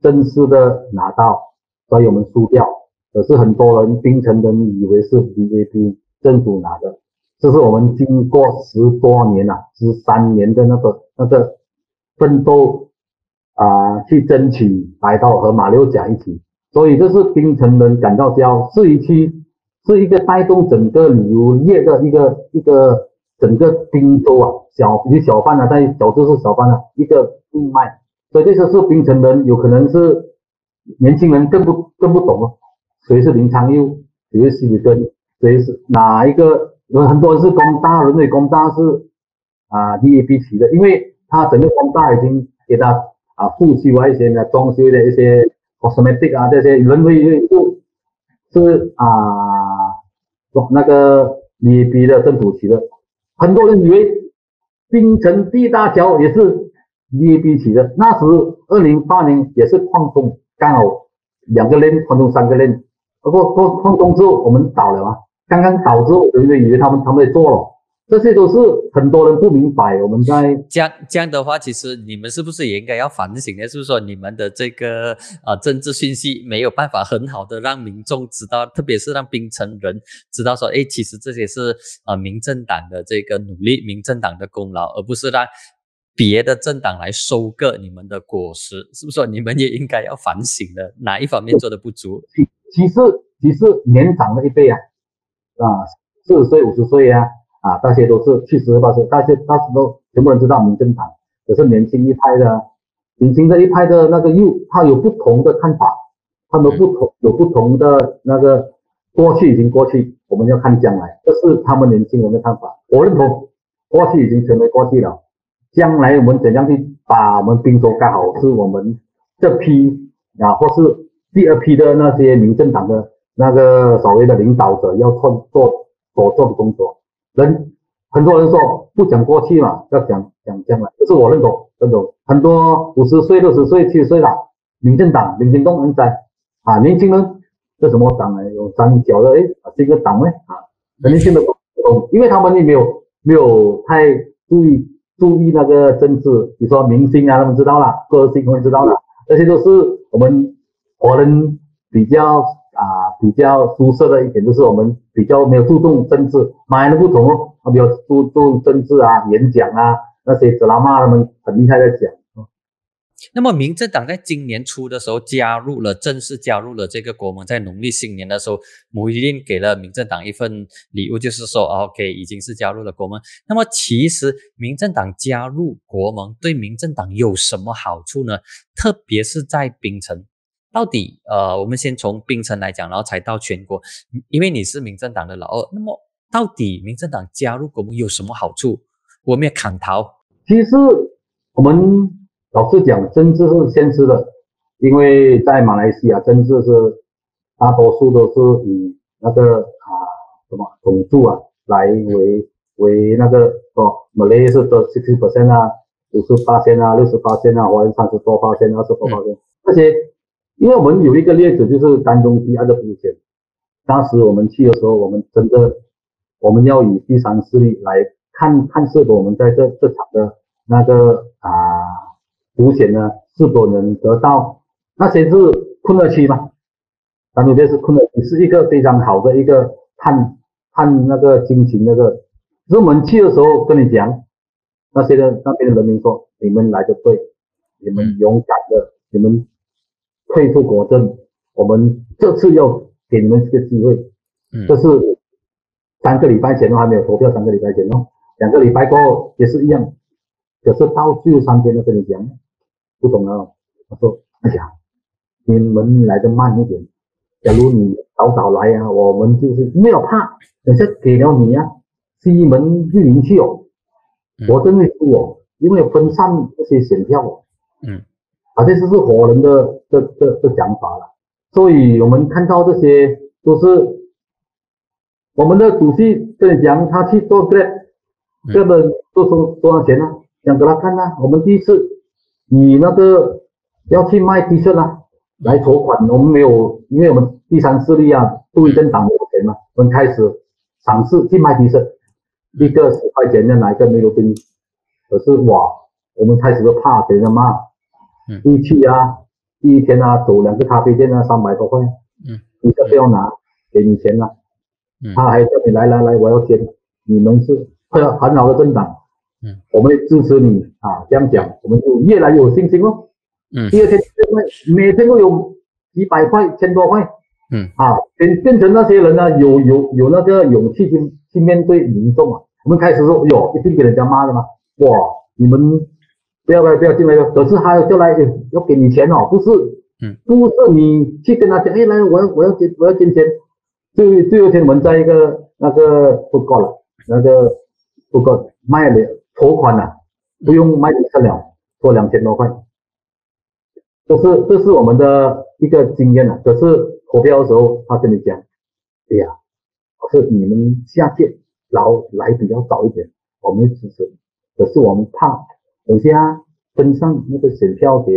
正式的拿到，所以我们输掉。可是很多人槟城人以为是 BJP 政府拿的，这是我们经过十多年了，十三年的那个那个奋斗啊，去争取来到和马六甲一起，所以这是槟城人感到骄傲。市区是一个带动整个旅游业的一个一个整个滨州啊，小有小贩啊，在小就是小贩啊，一个命脉。所以这些是槟城人，有可能是年轻人更不更不懂了。谁是林昌佑？谁是西里根？谁是哪一个？有很多人是工大，人类工大是啊，D A B 起的，因为他整个工大已经给他啊，复修啊一些的装修的一些 cosmetic 啊这些，人为是是啊，那个 D A B 的政府起的，很多人以为槟城第一大桥也是 D A B 起的，那时二零八年也是矿工，刚好两个链矿工三个链。不过过矿工之后，我们倒了嘛？刚刚导致我，有人以为他们他们在做了，这些都是很多人不明白。我们在这样这样的话，其实你们是不是也应该要反省呢？是不是说你们的这个啊政治信息没有办法很好的让民众知道，特别是让槟城人知道说，哎，其实这些是啊民政党的这个努力，民政党的功劳，而不是让别的政党来收割你们的果实，是不是说你们也应该要反省的哪一方面做的不足？其实，其实年长的一辈啊，啊，四十岁、五十岁啊，啊，那些都是七十八十，那些那时都全部人知道民政党，可是年轻一派的，年轻的一派的那个又他有不同的看法，他们不同有不同的那个过去已经过去，我们要看将来，这是他们年轻人的看法。我认同过去已经成为过去了，将来我们怎样去把我们滨州盖好，是我们这批啊，或是。第二批的那些民政党的那个所谓的领导者要做做所做的工作，人很多人说不讲过去嘛，要讲讲将来，这是我认同认同。很多五十岁、六十岁、七十岁了，民政党民进党人在啊，年轻人这什么党呢？有三角的哎，这个党呢啊，很年轻的不懂，因为他们也没有没有太注意注意那个政治，比如说明星啊，他们知道了，歌星他们知道了，这些都是我们。我们比较比较出色的一点就是我们比较没有注重政治，马来不同哦，他比较注重政治啊，演讲啊那些德拉玛他们很厉害在讲。那么民政党在今年初的时候加入了，正式加入了这个国盟，在农历新年的时候，穆伊林给了民政党一份礼物，就是说，OK，已经是加入了国盟。那么其实民政党加入国盟对民政党有什么好处呢？特别是在槟城。到底呃，我们先从槟城来讲，然后才到全国。因为你是民政党的老二，那么到底民政党加入国盟有什么好处？我们也砍头。其实我们老实讲，政治是现实的，因为在马来西亚，政治是大多数都是以那个啊什么种族啊来为为那个哦，马来是的 sixty percent 啊，五十八线啊，六十八线啊，华人三十多八线，二十多八线这些。因为我们有一个例子，就是丹东西岸的风险。当时我们去的时候，我们真的我们要以第三势力来看看是否我们在这这场的那个啊风险呢，是否能得到？那些是困乐区嘛？丹东这是困乐区，是一个非常好的一个探探那个心情那个。是我们去的时候跟你讲，那些的那边的人民说：“你们来的对，你们勇敢的，你们。”退出国政，我们这次要给你们这个机会，嗯，这是三个礼拜前都还没有投票，三个礼拜前哦，两个礼拜过后也是一样，可是到最后三天都跟你讲，不懂了，他说，哎呀，你们来的慢一点，假如你早早来啊，我们就是没有怕，等下给了你啊，西门玉林去哦，我真会输哦，因为分散这些选票哦，嗯。啊，这就是活人的这这这想法了。所以我们看到这些都是我们的主席跟你讲，他去做 Grab，这个多收多少钱呢？讲给他看呐，我们第一次以那个要去卖 T 恤啊来筹款，我们没有，因为我们第三势力啊，杜一正党有钱嘛，我们开始尝试去卖 T 恤，一个十块钱的拿一个没有冰，可是哇，我们开始都怕别人骂，嗯，一去啊，第一天啊，走两个咖啡店啊，三百多块，嗯，你这不要拿，给你钱了，嗯。他还叫你来来来，我要钱，你们是很很好的政党，嗯，我们支持你啊，这样讲，我们就越来越有信心哦。嗯。第二天每天都有几百块、千多块，嗯。啊，变变成那些人呢，有有有那个勇气去去面对民众啊。我们开始说，哟，一定给人家骂的嘛，哇，你们不要不要不要进来了。可是他叫来哎要给你钱哦，不是，嗯，不是你去跟他讲，哎，来，我要我要捐我要捐钱。最最后一天我们在一个那个不够了，那个不够卖了筹款了，不用卖几了，多两千多块。这是这是我们的一个经验了。可是投标的时候，他跟你讲，哎呀，可是你们下届老来比较早一点，我们支持。可是我们怕等下跟上那个选票给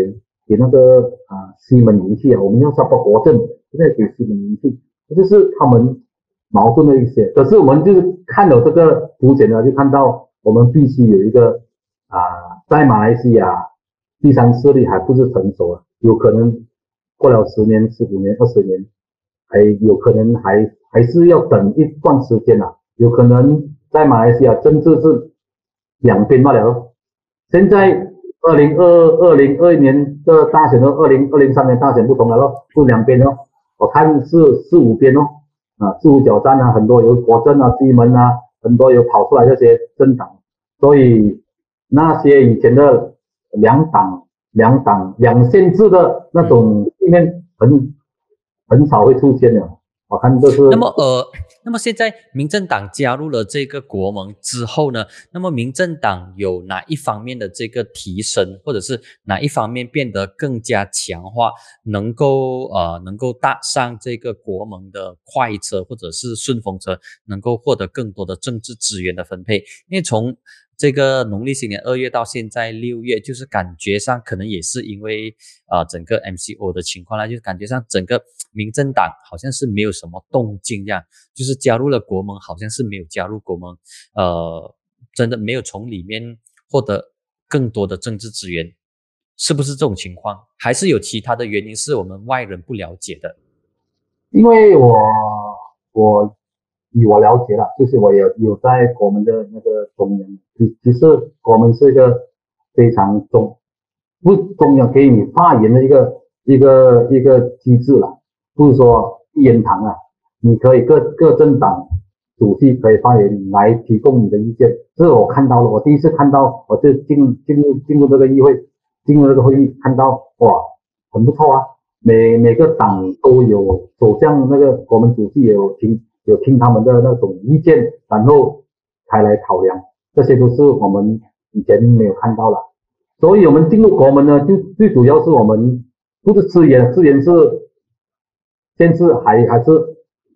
给那个啊西门营气啊，我们要上报国政，现在给西门营气，这就是他们矛盾的一些。可是我们就是看了这个图显呢，就看到我们必须有一个啊，在马来西亚。第三势力还不是成熟啊，有可能过了十年、十五年、二十年，还有可能还还是要等一段时间啊。有可能在马来西亚政治是两边罢了。现在二零二二零二一年的大选和二零二零三年大选不同了咯，是两边哦。我看是四五边哦，啊四五角战啊，很多有国政啊、西门啊，很多有跑出来这些政党，所以那些以前的。两党、两党、两县制的那种里面很很少会出现的。我看这是。那么呃，那么现在民政党加入了这个国盟之后呢，那么民政党有哪一方面的这个提升，或者是哪一方面变得更加强化，能够呃能够搭上这个国盟的快车或者是顺风车，能够获得更多的政治资源的分配？因为从这个农历新年二月到现在六月，就是感觉上可能也是因为呃整个 MCO 的情况啦，就是感觉上整个民政党好像是没有什么动静这样，就是加入了国盟，好像是没有加入国盟，呃，真的没有从里面获得更多的政治资源，是不是这种情况？还是有其他的原因是我们外人不了解的？因为我我。以我了解了，就是我有有在国门的那个中央，其其实国门是一个非常中不中央给你发言的一个一个一个机制了，不是说一言堂啊，你可以各各政党主席可以发言来提供你的意见，这是我看到了，我第一次看到，我就进进入进入这个议会，进入这个会议，看到哇，很不错啊，每每个党都有首相那个国门主席也有提。有听他们的那种意见，然后才来考量，这些都是我们以前没有看到了。所以，我们进入国门呢，就最主要是我们不是资源，资源是限制还还是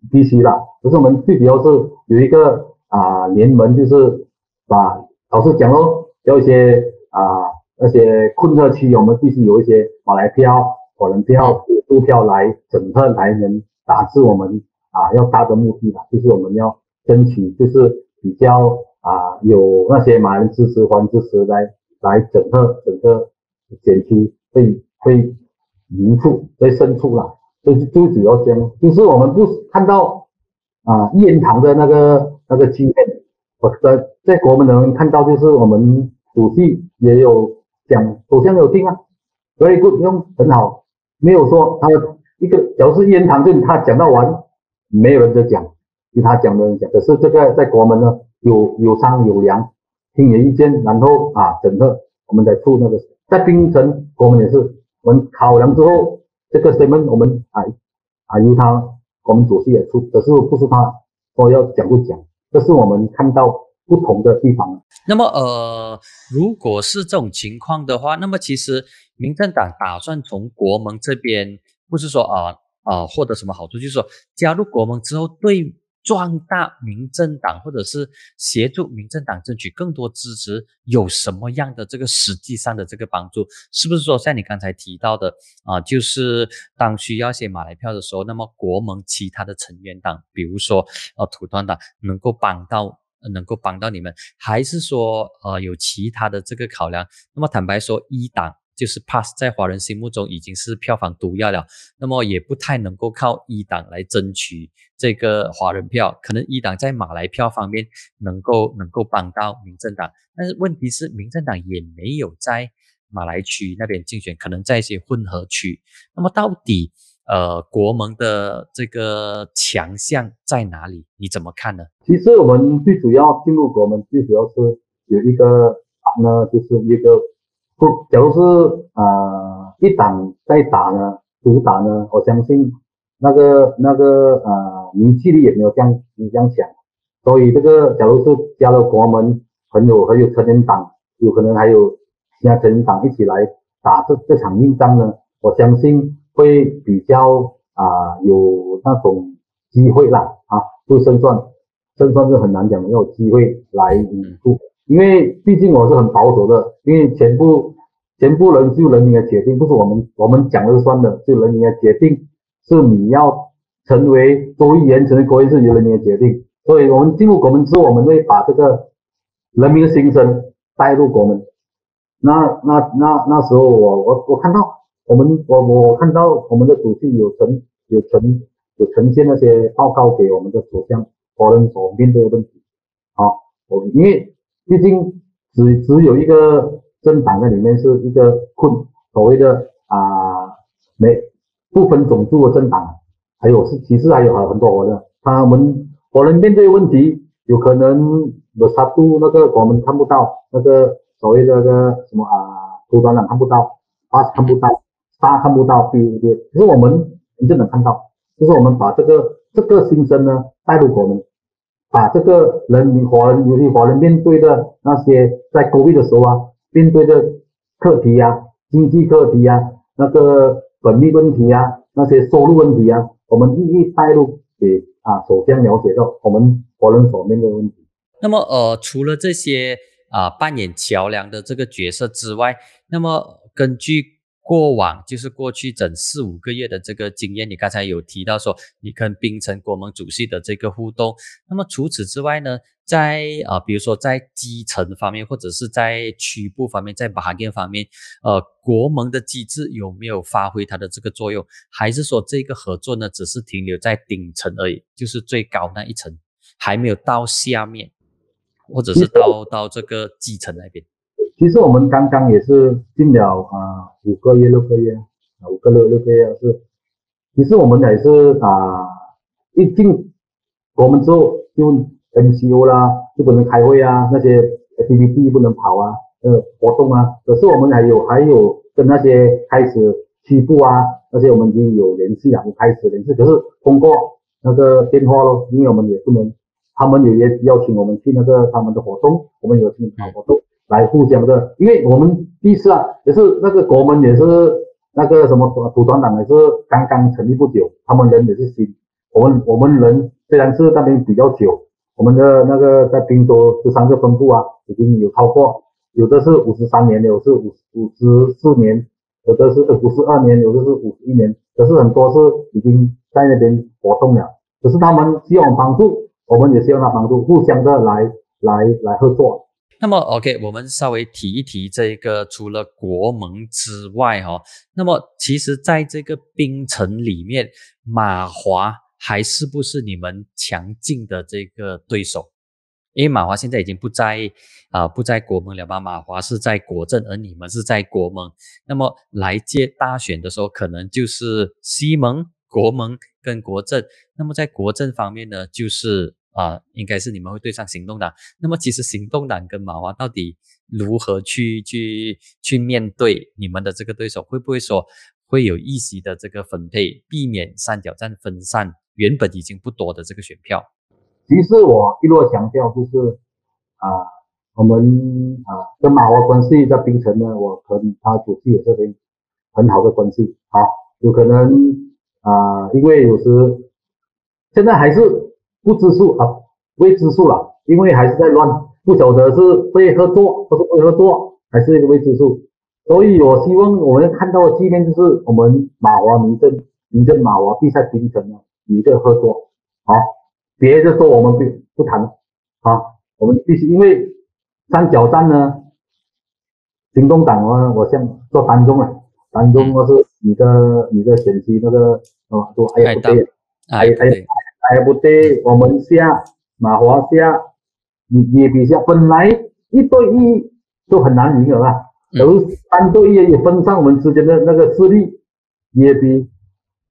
必须的。可是我们最主要是有一个啊联盟，就是把老师讲喽，有一些啊那些困特区，我们必须有一些马来票、火人票、渡票来整合来能打至我们。啊，要达的目的吧，就是我们要争取，就是比较啊，有那些马人支持、黄支持来来整个整个选区会会赢出、会胜出啦。所以最主要这样，就是我们不看到啊一言堂的那个那个经验，我在在国门能看到，就是我们主席也有讲，首相有听啊，所以不用很好，没有说他一个，只要是一言堂，就他讲到完。没有人在讲，其他讲的人讲。可是这个在国门呢，有有商有量，听你意见，然后啊，整个我们再出那个。在槟城国门也是，我们考量之后，这个新闻我们啊啊由他我们主席也出，可是不是他说要讲就讲，这是我们看到不同的地方。那么呃，如果是这种情况的话，那么其实民政党打算从国盟这边，不是说啊。啊，获得什么好处？就是说，加入国盟之后，对壮大民政党，或者是协助民政党争取更多支持，有什么样的这个实际上的这个帮助？是不是说像你刚才提到的啊，就是当需要写马来票的时候，那么国盟其他的成员党，比如说呃土团党，能够帮到能够帮到你们，还是说呃有其他的这个考量？那么坦白说，一党。就是 Pass 在华人心目中已经是票房毒药了，那么也不太能够靠一党来争取这个华人票，可能一党在马来票方面能够能够帮到民政党，但是问题是民政党也没有在马来区那边竞选，可能在一些混合区。那么到底呃国盟的这个强项在哪里？你怎么看呢？其实我们最主要进入国盟，最主要是有一个呢，就是一个。不，假如是呃一党在打呢，独打呢，我相信那个那个呃凝聚力也没有这样这样强，所以这个假如是加了国门，很有很有成员党，有可能还有其他成员党一起来打这这场硬仗呢，我相信会比较啊有那种机会啦啊，不胜算，胜算是很难讲，没有机会来赢出。因为毕竟我是很保守的，因为全部全部人就人民的决定，不是我们我们讲了算的，就人民的决定是你要成为州议员，成为国会是由人民的决定。所以我们进入国门之后，我们会把这个人民的心声带入国门。那那那那时候我我我看到我们我我看到我们的主席有呈有呈有呈现那些报告给我们的首相，华人所面对的问题。好，我因为。毕竟只只有一个政党在里面是一个困所谓的啊没不分种族的政党，还有是其实还有很很多的，他们可能面对问题，有可能有杀度那个我们看不到，那个所谓的那个什么啊，土团党看不到，啊看不到，杀看不到，对不对？可是我们你就能看到，就是我们把这个这个心声呢带入我们。把这个人民华人，尤其华人面对的那些在孤立的时候啊，面对的课题啊，经济课题啊，那个本地问题啊，那些收入问题啊，我们一一带入给啊首先了解到我们国人所面对的问题。那么呃，除了这些啊扮演桥梁的这个角色之外，那么根据。过往就是过去整四五个月的这个经验，你刚才有提到说你跟冰城国盟主席的这个互动。那么除此之外呢，在啊，比如说在基层方面，或者是在区部方面，在马建方面，呃，国盟的机制有没有发挥它的这个作用？还是说这个合作呢，只是停留在顶层而已，就是最高那一层，还没有到下面，或者是到 到这个基层那边？其实我们刚刚也是进了啊五个月六个月啊五个六六个月是，其实我们也是啊一进我们之后就 MCO 啦，就不能开会啊，那些 PPT 不能跑啊，呃活动啊，可是我们还有还有跟那些开始欺负啊，那些我们已经有联系啊，开始联系，可是通过那个电话咯，因为我们也不能，他们也也邀请我们去那个他们的活动，我们有去跑活动。来互相的，因为我们第一次啊，也是那个国门也是那个什么土团党也是刚刚成立不久，他们人也是新，我们我们人虽然是那边比较久，我们的那个在滨州十三个分部啊，已经有超过，有的是五十三年，有的是五五十四年，有的是五十二年，有的是五十一年，可是很多是已经在那边活动了，可是他们希望帮助，我们也希望他帮助，互相的来来来合作。那么，OK，我们稍微提一提这个，除了国盟之外，哈，那么其实在这个冰城里面，马华还是不是你们强劲的这个对手？因为马华现在已经不在啊，不在国盟了吧？马华是在国政，而你们是在国盟。那么来接大选的时候，可能就是西盟、国盟跟国政。那么在国政方面呢，就是。啊，应该是你们会对上行动党。那么其实行动党跟马华到底如何去去去面对你们的这个对手？会不会说会有一席的这个分配，避免三角战分散原本已经不多的这个选票？其实我一路强调就是啊，我们啊跟马华关系在槟城呢，我和他主席也是很很好的关系。好，有可能啊，因为有时现在还是。不知数啊，未知数了，因为还是在乱，不晓得是会合作，不是不合作，还是一个未知数。所以我希望我们看到的局面就是我们马华民政、民政马华地在槟城呢有一个合作，好，别的说我们不不谈，好，我们必须因为三角战呢，行动党呢，我想做单中了，单中我是你的你的选区那个哦，说哎呀不对，哎哎哎呀不对，我们下马华下，你也比下本来一对一就很难赢了吧。而三对一也分散我们之间的那个势力，也比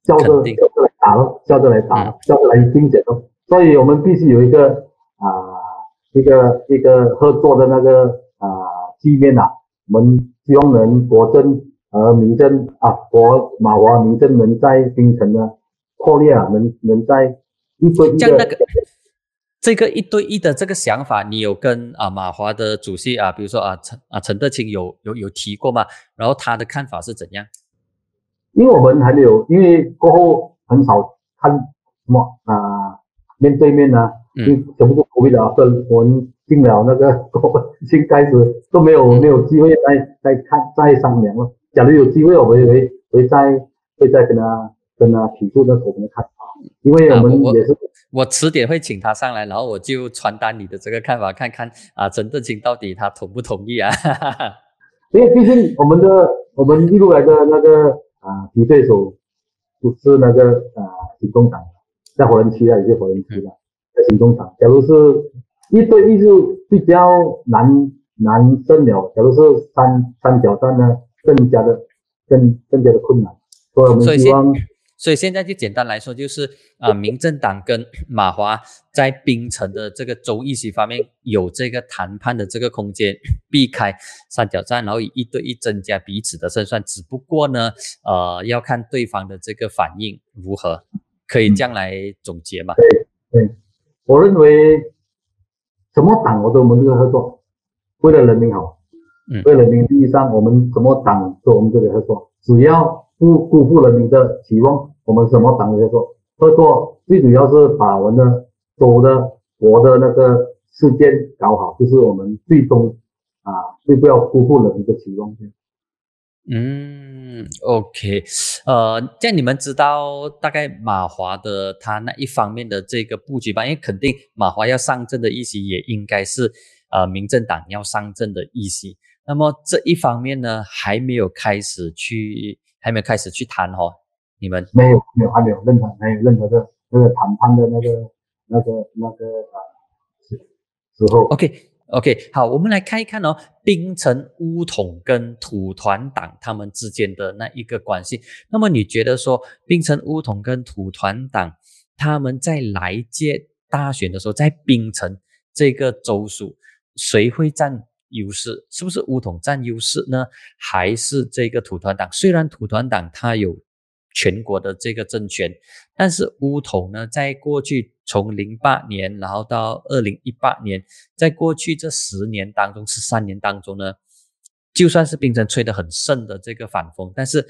叫着叫着来打咯，叫着来打，叫着来拼剪了。所以我们必须有一个啊，一个一个合作的那个啊局面呐。我们希望能国政和民政啊，国马华民政能在槟城呢破裂啊，能能在一对一的。这个一对一的这个想法，你有跟啊马华的主席啊，比如说啊陈啊陈德清有有有提过吗？然后他的看法是怎样？因为我们还没有，因为过后很少看什么啊面对面呢，嗯，全部都不会的啊，跟我们进了那个过新开始都没有没有机会再再看再商量了。假如有机会，我们会会再会再跟他跟他提出那我们的看法，因为我们也是。我迟点会请他上来，然后我就传达你的这个看法，看看啊，陈振清到底他同不同意啊？因为毕竟我们的我们一路来的那个啊敌对手不是那个啊行动党，在火人区啊，也是火人区的在行动党。假如是一对一就比较难难胜了，假如是三三角战呢，更加的更更加的困难。所以我们希望。所以现在就简单来说，就是啊，民政党跟马华在槟城的这个州议席方面有这个谈判的这个空间，避开三角战，然后以一对一增加彼此的胜算。只不过呢，呃，要看对方的这个反应如何，可以这样来总结嘛？对对，我认为什么党我都我们这个合作，为了人民好，嗯，为了人民利益上，我们什么党都我们这个合作，只要。不辜负人民的期望，我们什么党合作？合作最主要是把我们的州的国的那个事件搞好，就是我们最终啊，最不要辜负人民的期望。嗯，OK，呃，这样你们知道大概马华的他那一方面的这个布局吧？因为肯定马华要上阵的意思，也应该是呃民政党要上阵的意思。那么这一方面呢，还没有开始去。还没有开始去谈哈，你们没有没有还没有任何没有任何的那个谈判的那个那个那个啊时时候。OK OK 好，我们来看一看哦，槟城乌统跟土团党他们之间的那一个关系。那么你觉得说，槟城乌统跟土团党他们在来届大选的时候，在槟城这个州属，谁会占？优势是不是乌统占优势呢？还是这个土团党？虽然土团党它有全国的这个政权，但是乌统呢，在过去从零八年然后到二零一八年，在过去这十年当中，十三年当中呢，就算是冰城吹得很盛的这个反风，但是。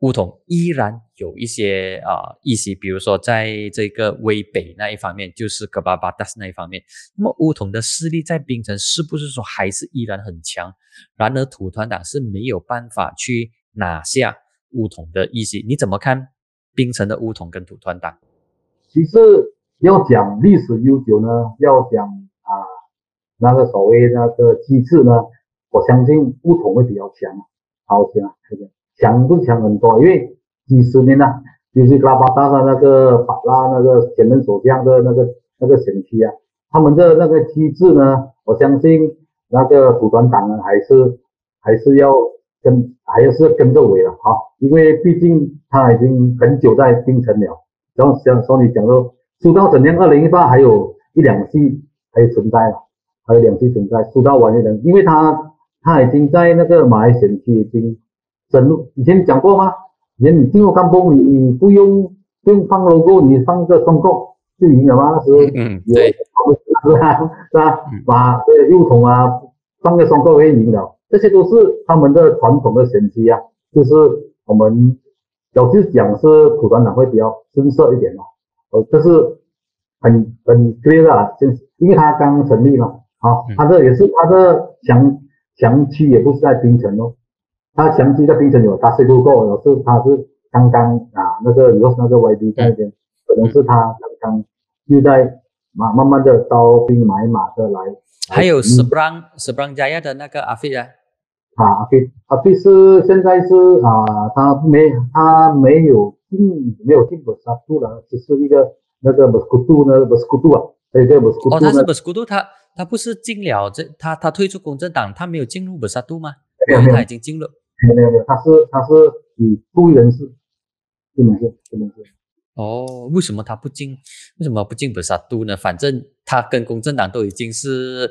乌统依然有一些啊议席，比如说在这个威北那一方面，就是格巴巴达斯那一方面。那么乌统的势力在槟城是不是说还是依然很强？然而土团党是没有办法去拿下乌统的意思。你怎么看槟城的乌统跟土团党？其实要讲历史悠久呢，要讲啊那个所谓那个机制呢，我相信乌统会比较强，好强，这个。强不强很多，因为几十年了，就是拉巴达的那个法拉那个前任首相的那个那个选区啊，他们的那个机制呢，我相信那个土团党呢还是还是要跟还是跟着尾了哈，因为毕竟他已经很久在冰城了。然后像说你讲说，输到怎样？二零一八还有一两季还存在了，还有两期存在，输到完一人，因为他他已经在那个马来选区已经。深入以前讲过吗？以前你进入干部，你你不用不用放 logo，你放一个双扣就赢了吗？那时候嗯对，是吧？是吧？把这个右筒啊放个双扣可以赢了，这些都是他们的传统的神机啊。就是我们有就讲是普团党会比较深色一点嘛。呃，这是很很 clear 啊，就因为他刚成立嘛，啊，他这也是他的强强区也不是在冰城哦，他强区在冰城有他 C 不够，有是他是刚刚啊那个有那个 YD 在那边，可能是他刚刚又在慢慢慢的招兵买马的来。还有 Seberang Seberang Jaya 的那个阿飞啊。啊，阿飞，阿飞是现在是啊，他没他没有进没有进本沙杜了，只是一个那个 b 斯 s 杜呢 b 斯 s 杜啊，还有个 b 斯 s 杜哦，他是 b 斯 s 杜，他他不是进了这他他退出公正党，他没有进入本沙杜吗？没有，他已经进入。没有没有，他是他是以故意人士，不能是不能是。哦，为什么他不进？为什么不进本沙都呢？反正他跟公正党都已经是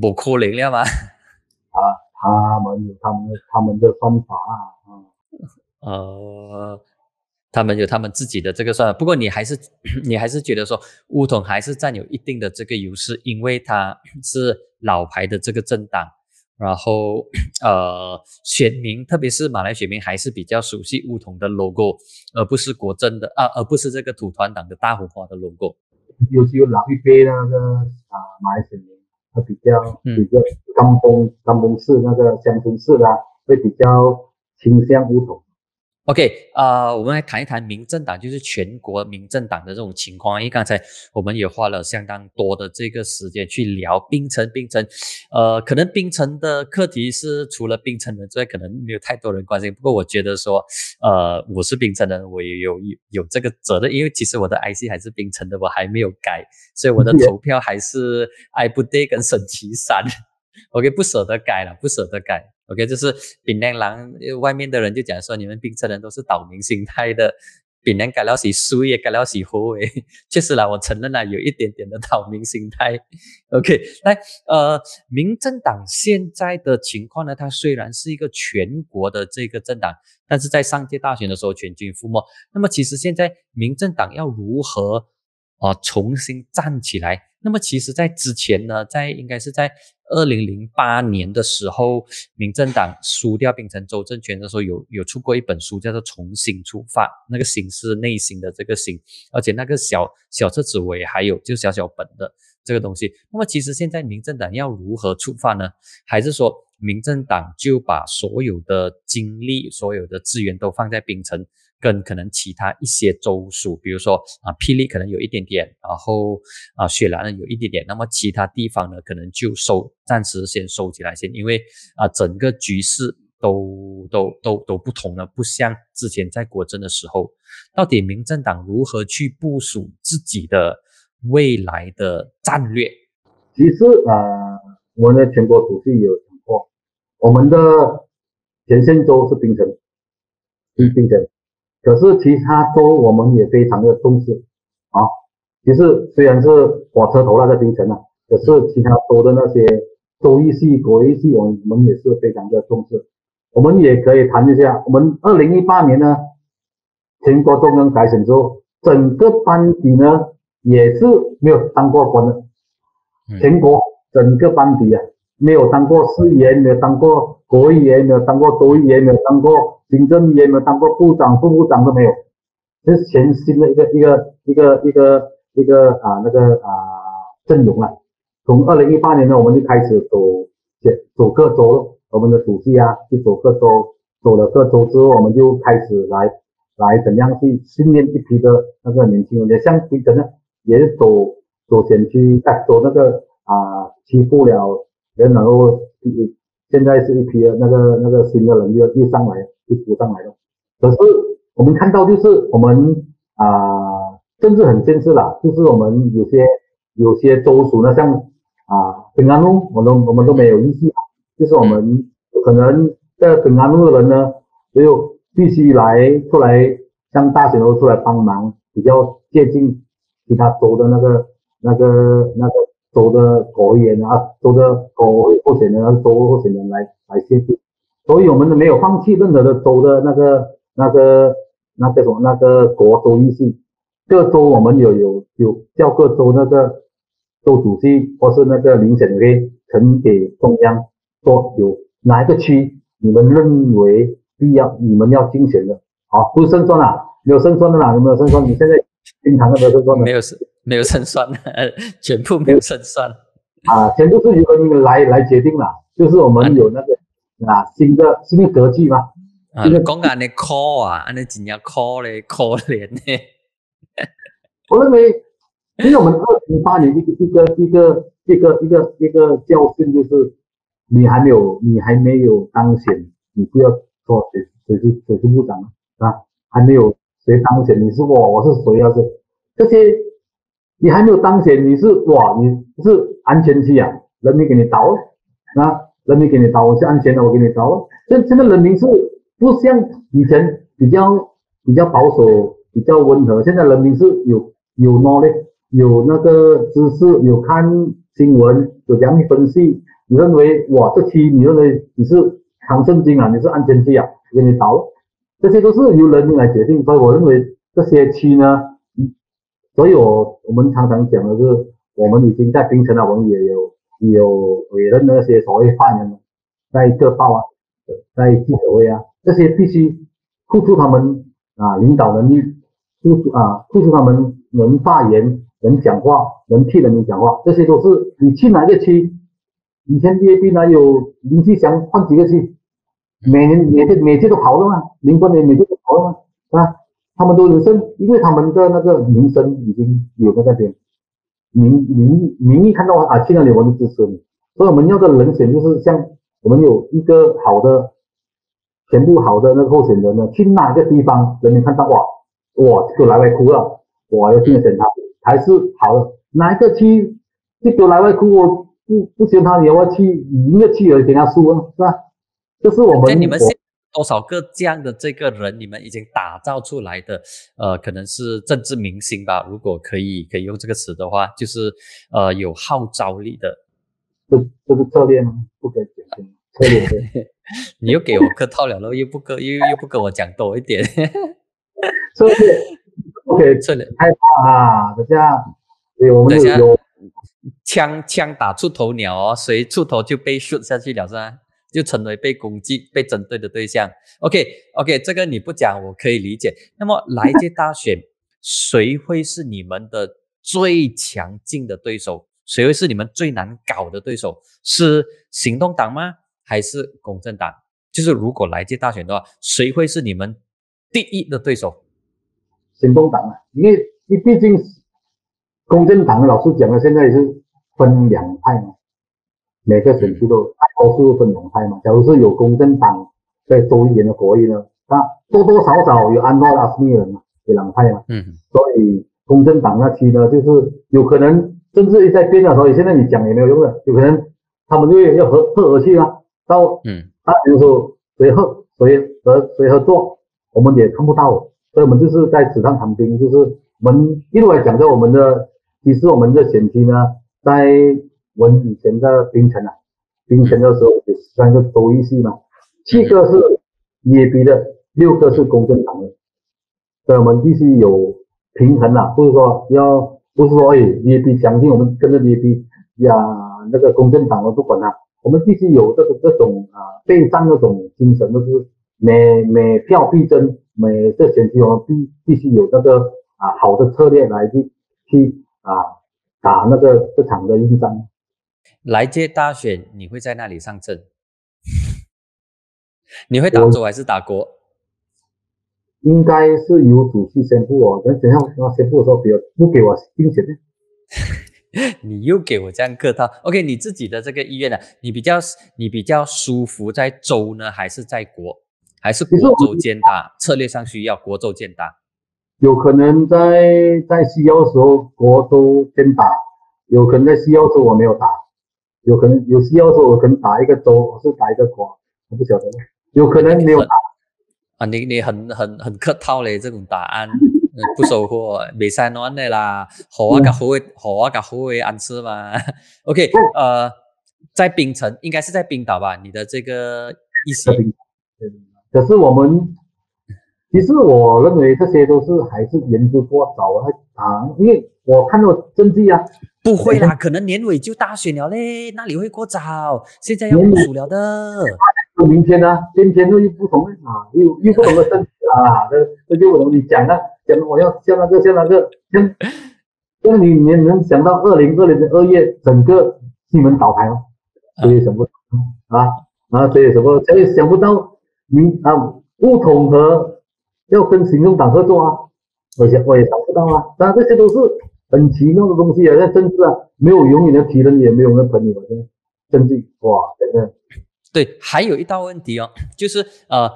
不可能了嘛。啊。他们有他们他们的方法啊，呃，他们有他们自己的这个算法。不过你还是 你还是觉得说乌统还是占有一定的这个优势，因为他是老牌的这个政党，然后呃，选民特别是马来选民还是比较熟悉梧桐的 logo，而不是国政的啊，而不是这个土团党的大红花的 logo。尤其有老一辈那个啊马来选民。他比较比较甘崩甘崩式那个乡村式的，会比较倾向乌统。OK，啊，我们来谈一谈民政党，就是全国民政党的这种情况。因为刚才我们也花了相当多的这个时间去聊冰城，冰城，呃，可能冰城的课题是除了冰城人之外，可能没有太多人关心。不过我觉得说，呃，我是冰城人，我也有有有这个责任，因为其实我的 IC 还是冰城的，我还没有改，所以我的投票还是爱布戴跟沈其山。OK，不舍得改了，不舍得改。OK，就是槟榔狼外面的人就讲说，你们槟城人都是岛民心态的，槟榔改了洗输也改了是活诶。确实啦，我承认了有一点点的岛民心态。OK，来，呃，民政党现在的情况呢，它虽然是一个全国的这个政党，但是在上届大选的时候全军覆没。那么其实现在民政党要如何啊重新站起来？那么其实，在之前呢，在应该是在二零零八年的时候，民政党输掉槟城州政权的时候，有有出过一本书，叫做《重新出发》，那个“新”是内心的这个“新”，而且那个小小册子尾还有就小小本的这个东西。那么其实现在民政党要如何出发呢？还是说民政党就把所有的精力、所有的资源都放在槟城？跟可能其他一些州属，比如说啊，霹雳可能有一点点，然后啊，雪兰有一点点，那么其他地方呢，可能就收，暂时先收起来先，因为啊，整个局势都都都都不同了，不像之前在国政的时候，到底民政党如何去部署自己的未来的战略？其实啊，我们的全国主席有讲过，我们的前线州是槟城，是槟城。可是其他州我们也非常的重视啊，其实虽然是火车头那个冰城啊，可是其他州的那些州议系、国议系，我们也是非常的重视。我们也可以谈一下，我们二零一八年呢，全国中央改选之后，整个班底呢也是没有当过官的，全国整个班底啊，没有当过市议员，没有当过国议员，没有当过州议员，没有当过。行政也没有当过部长、副部长都没有，这是全新的一个一个一个一个一个啊那个啊阵容啊。从二零一八年呢，我们就开始走走走各州。我们的主席啊，去走各州，走了各州之后，我们就开始来来怎样去训练一批的那个年轻人。也像槟城呢，也是走走选区，哎，走那个啊欺负了人，然后现在是一批那个那个新的人又又上来。就补上来了，可是我们看到就是我们啊，政治很现实啦，就是我们有些有些州属呢，像啊平安路，我都我们都没有意识，就是我们可能在平安路的人呢，只有必须来出来，像大选都出来帮忙，比较接近其他州的那个那个那个州的国议员啊，州的国候选人啊，州候选人来来协助。所以我们都没有放弃任何的州的那个、那个、那个什么、那个国州议系，各州我们有有有叫各州那个州主席或是那个遴选会呈给中央，说有哪一个区你们认为必要，你们要竞选的，好，不是胜算啦，有胜算的啦，有没有胜算？你现在经常都没有胜算的，没有胜，没有胜算，全部没有胜算啊，全部是由你们来来决定了，就是我们有那个啊新的新的格局嘛。啊，讲安尼可啊，安尼真要可嘞，可怜嘞。我认为，因为我们二零八年一个一个一个一个一个一个教训就是，你还没有你还没有当选，你不要说谁谁是谁是部长啊，还没有谁当选，你是我我是谁啊？是这些，你还没有当选，你是哇，你是安全期啊，人民给你倒啊，人民给你倒，我是安全的，我给你倒。现现在人民是不像以前比较比较保守，比较温和，现在人民是有。有 knowledge，有那个知识，有看新闻，有这样的分析。你认为哇，这期你认为你是长圣经啊，你是安全期啊，给你倒，这些都是由人民来决定。所以我认为这些期呢，所以我我们常常讲的是，我们已经在冰城了，我们也有也有委任那些所谓犯人，在各报啊，在记者会啊，这些必须付出他们啊领导能力，付出啊付出他们。能发言、能讲话、能替人民讲话，这些都是你去哪个区？以前 D A B 哪有林继祥换几个区？每年每届每届都跑了吗？民国年每届都跑了吗？啊，他们都有声，因为他们的那个名声已经有在那边，民民民意看到啊，去那里我就支持你。所以我们要的人选就是像我们有一个好的、全部好的那个候选人呢，去哪个地方人民看到哇哇，就来外哭了。我要竞选他，还是好的。哪一个区这个来外哭，我不不选他，你要去赢个区而给他输啊，是吧？这是我们。你们现多少个这样的这个人，你们已经打造出来的，呃，可能是政治明星吧？如果可以可以用这个词的话，就是呃有号召力的。这这是策略吗？不可以讲策略。你又给我客套了，又不跟又又不跟我讲多一点。策略。OK，这里害怕啊！等下，对，我们有枪枪打出头鸟哦，谁出头就被 shoot 下去了，是吧？就成为被攻击、被针对的对象。OK，OK，这个你不讲，我可以理解。那么来届大选，谁会是你们的最强劲的对手？谁会是你们最难搞的对手？是行动党吗？还是公正党？就是如果来届大选的话，谁会是你们第一的对手？行动党啊，因为你毕竟公正党老师讲了，现在是分两派嘛，每个选区都大多数分两派嘛。假如是有公正党在州议员的国议呢，那多多少少有安诺拉斯密人嘛，有两派嘛。嗯。所以公正党那期呢，就是有可能政治一在变的，所以现在你讲也没有用的，有可能他们就要合合而去啊。到嗯，啊，比如说谁合谁和谁合作，我们也看不到。所以我们就是在纸上谈兵，就是我们一路来讲，在我们的其实我们的选区呢，在我们以前在冰城啊，冰城的时候有三个州议系嘛，七个是捏逼的，六个是公正党的，所以我们必须有平衡啊，不是说要不是说哎捏逼相信我们跟着捏逼呀，那个公正党我不管他，我们必须有这个这种啊备战那种精神，就是每每票必争。每个选区我们必必须有那个啊好的策略来去去啊打那个这场的硬仗。来届大选你会在那里上阵？你会打州还是打国？应该是由主席宣布哦。等等下他宣布的时候，不要不给我竞选的。你又给我这样客套。OK，你自己的这个意愿呢？你比较你比较舒服在州呢，还是在国？还是国州兼打，策略上需要国州兼打。有可能在在西欧时候国州兼打，有可能在西欧时候我没有打，有可能有需要的时候我可能打一个州，我是打一个国，我不晓得。有可能没有打。啊，你你很很很客套嘞，这种答案不收获，没三暖的啦，好啊个好会好啊个好会安吃嘛。OK，呃，在冰城应该是在冰岛吧？你的这个意思？可是我们，其实我认为这些都是还是研究过早啊啊！因为我看到证据啊，不会啦，可能年尾就大选了嘞，那里会过早？现在要部署了的。明天呢？今天又又不同啊，又又不同的证据啊，这这就我同你讲啊，讲我要像那个像那个像那你你能想到二零二零的二月整个西门倒台吗？所以想不到啊啊，谁也什么所以想不到，你啊不统和要跟行动党合作啊，我想我也想不到啊，当然这些都是很奇妙的东西啊，在政治啊，没有永远的敌人，也没有永远的朋友，政治哇，真的。对，还有一道问题哦，就是呃，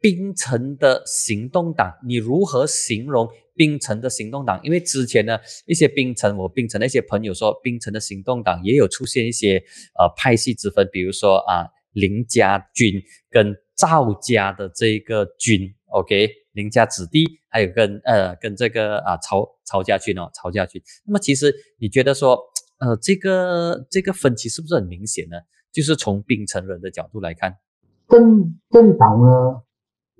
槟城的行动党，你如何形容槟城的行动党？因为之前呢，一些槟城，我槟城的一些朋友说，槟城的行动党也有出现一些呃派系之分，比如说啊林家军跟赵家的这个军，OK，林家子弟，还有跟呃跟这个啊曹曹家军哦，曹家军。那么其实你觉得说，呃，这个这个分歧是不是很明显呢？就是从槟城人的角度来看，正正常呢，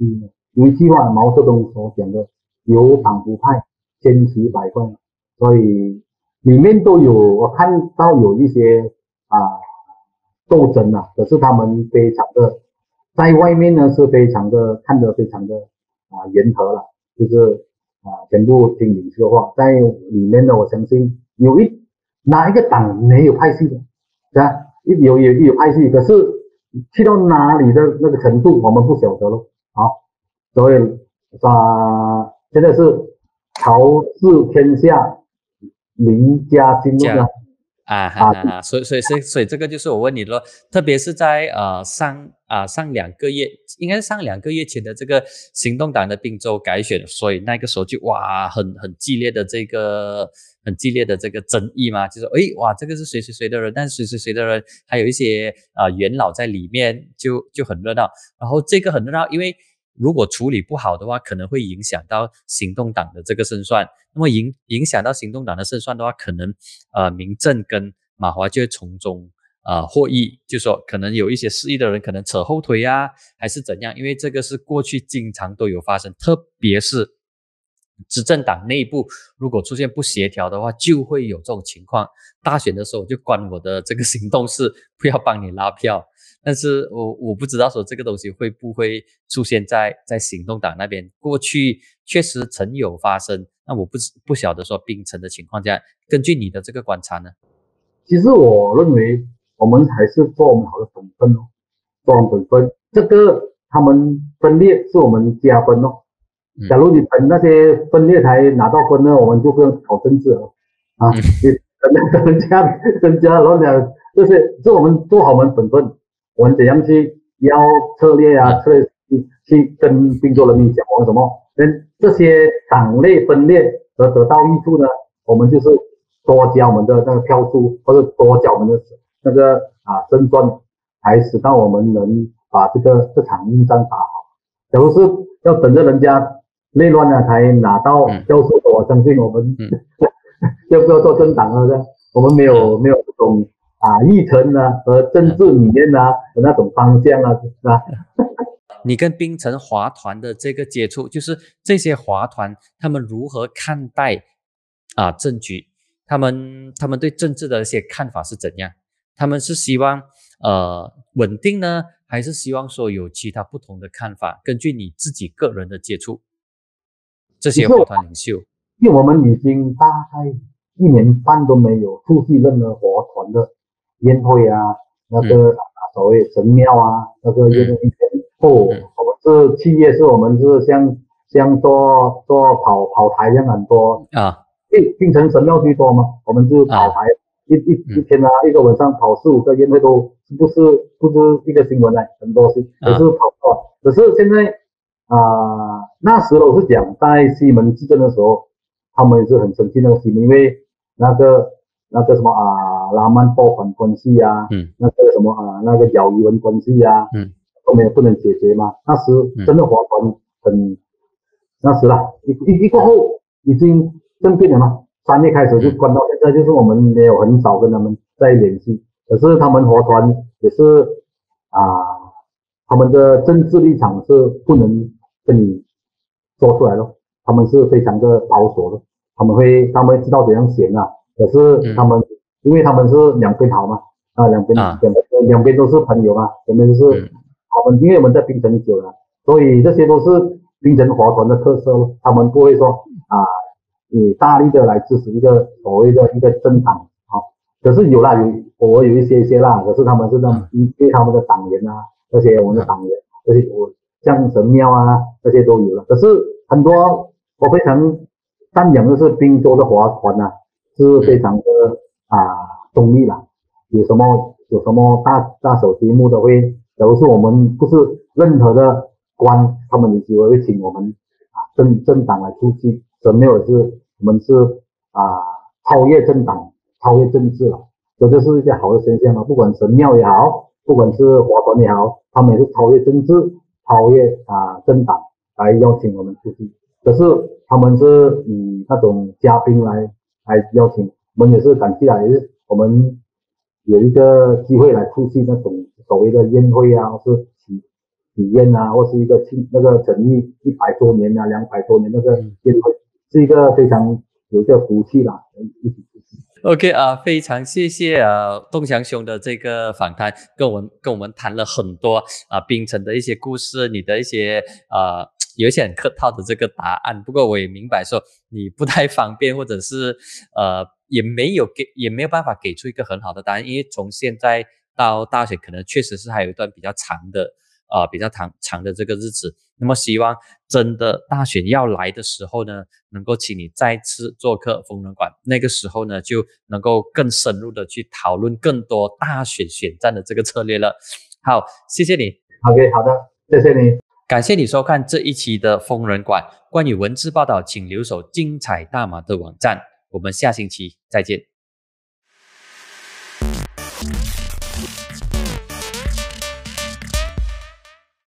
嗯，有一句话毛泽东所讲的“有党不派，千奇百怪”，所以里面都有我看到有一些啊斗争啊，可是他们非常的在外面呢是非常的看得非常的啊严和了，就是啊全部听领袖的话，在里面呢，我相信有一哪一个党没有派系的，是吧？一有有有派系，可是去到哪里的那个程度，我们不晓得咯。啊，所以啊，现在是朝治天下，林家金了。啊！所以所以所以所以这个就是我问你咯，特别是在呃上啊上两个月，应该是上两个月前的这个行动党的并州改选，所以那个时候就哇很很激烈的这个很激烈的这个争议嘛，就是诶哇这个是谁谁谁的人，但是谁谁谁的人还有一些啊元老在里面，就就很热闹。然后这个很热闹，因为如果处理不好的话，可能会影响到行动党的这个胜算。那么影影响到行动党的胜算的话，可能呃民政跟马华就会从中呃获益，就说可能有一些失意的人可能扯后腿呀，还是怎样？因为这个是过去经常都有发生，特别是执政党内部如果出现不协调的话，就会有这种情况。大选的时候就关我的这个行动是，不要帮你拉票。但是我我不知道说这个东西会不会出现在在行动党那边，过去确实曾有发生。那我不不晓得说冰城的情况下，根据你的这个观察呢？其实我认为我们还是做我们好的本分哦，做我们本分。这个他们分裂是我们加分哦。假如你等那些分裂才拿到分呢，我们就不用搞政治了啊！你等人家人家老讲，就是是我们做好我们本分，我们怎样去要策略啊，策略去去跟滨州人民讲我什么？跟这些党内分裂而得到益处呢？我们就是多加我们的那个票数，或者多加我们的那个啊胜算，才使到我们能把这个这场硬仗打好。假如是要等着人家内乱了才拿到教授的，我相信我们 要不要做政党了？我们没有没有这种啊议程啊和政治理念啊的那种方向啊，是吧？你跟冰城华团的这个接触，就是这些华团他们如何看待啊政局？他们他们对政治的一些看法是怎样？他们是希望呃稳定呢，还是希望说有其他不同的看法？根据你自己个人的接触，这些华团领袖，因为我们已经大概一年半都没有出席任何华团的宴会啊，那个所谓神庙啊，那个宴会。不，我们是企业，是我们是像像做做跑跑台一样很多。啊，并并成神庙居多嘛，我们是跑台一一一天啊，一个晚上跑四五个宴会都不是不是一个新闻嘞，很多是都是跑过。只是现在啊，那时候是讲在西门执政的时候，他们也是很生气那个西门，因为那个那个什么啊，拉曼爆款关系啊，嗯，那个什么啊，那个姚一文关系啊，嗯。后面不能解决嘛？那时真的华团很，那时了，一一一过后已经政变了嘛。三月开始就关到现在，就是我们没有很少跟他们在联系。可是他们华团也是啊，他们的政治立场是不能跟你说出来了。他们是非常的保守的，他们会他们会知道怎样选啊。可是他们因为他们是两边好嘛，啊两边两边两边都是朋友嘛，两边都是。他们因为我们在槟城久了，所以这些都是槟城华团的特色咯。他们不会说啊，你大力的来支持一个所谓的一个政党，好，可是有啦，有我有一些些啦，可是他们是那因为他们的党员啊，这些我们的党员，这些我像神庙啊，这些都有了。可是很多我非常赞扬的是滨州的华团呐，是非常的啊中立啦，有什么有什么大大手题目都会，假如是我们不是任何的官，他们有机会会请我们啊政政党来出席。神庙也是，我们是啊，超越政党，超越政治了，这就是一些好的现象嘛。不管神庙也好，不管是华团也好，他们也是超越政治，超越啊政党来邀请我们出席。可是他们是以那种嘉宾来来邀请，我们也是感激啊，也是我们有一个机会来出席那种所谓的宴会啊，或是体体验啊，或是一个庆那个成立一百多年啊，两百多年那个宴会。是一个非常有一个福气啦。一起 OK 啊，非常谢谢啊东强兄的这个访谈，跟我们跟我们谈了很多啊冰城的一些故事，你的一些啊有一些很客套的这个答案。不过我也明白说你不太方便，或者是呃也没有给也没有办法给出一个很好的答案，因为从现在到大学可能确实是还有一段比较长的。啊，比较长长的这个日子，那么希望真的大选要来的时候呢，能够请你再次做客疯人馆，那个时候呢，就能够更深入的去讨论更多大选选战的这个策略了。好，谢谢你。OK，好的，谢谢你，感谢你收看这一期的疯人馆。关于文字报道，请留守精彩大马的网站。我们下星期再见。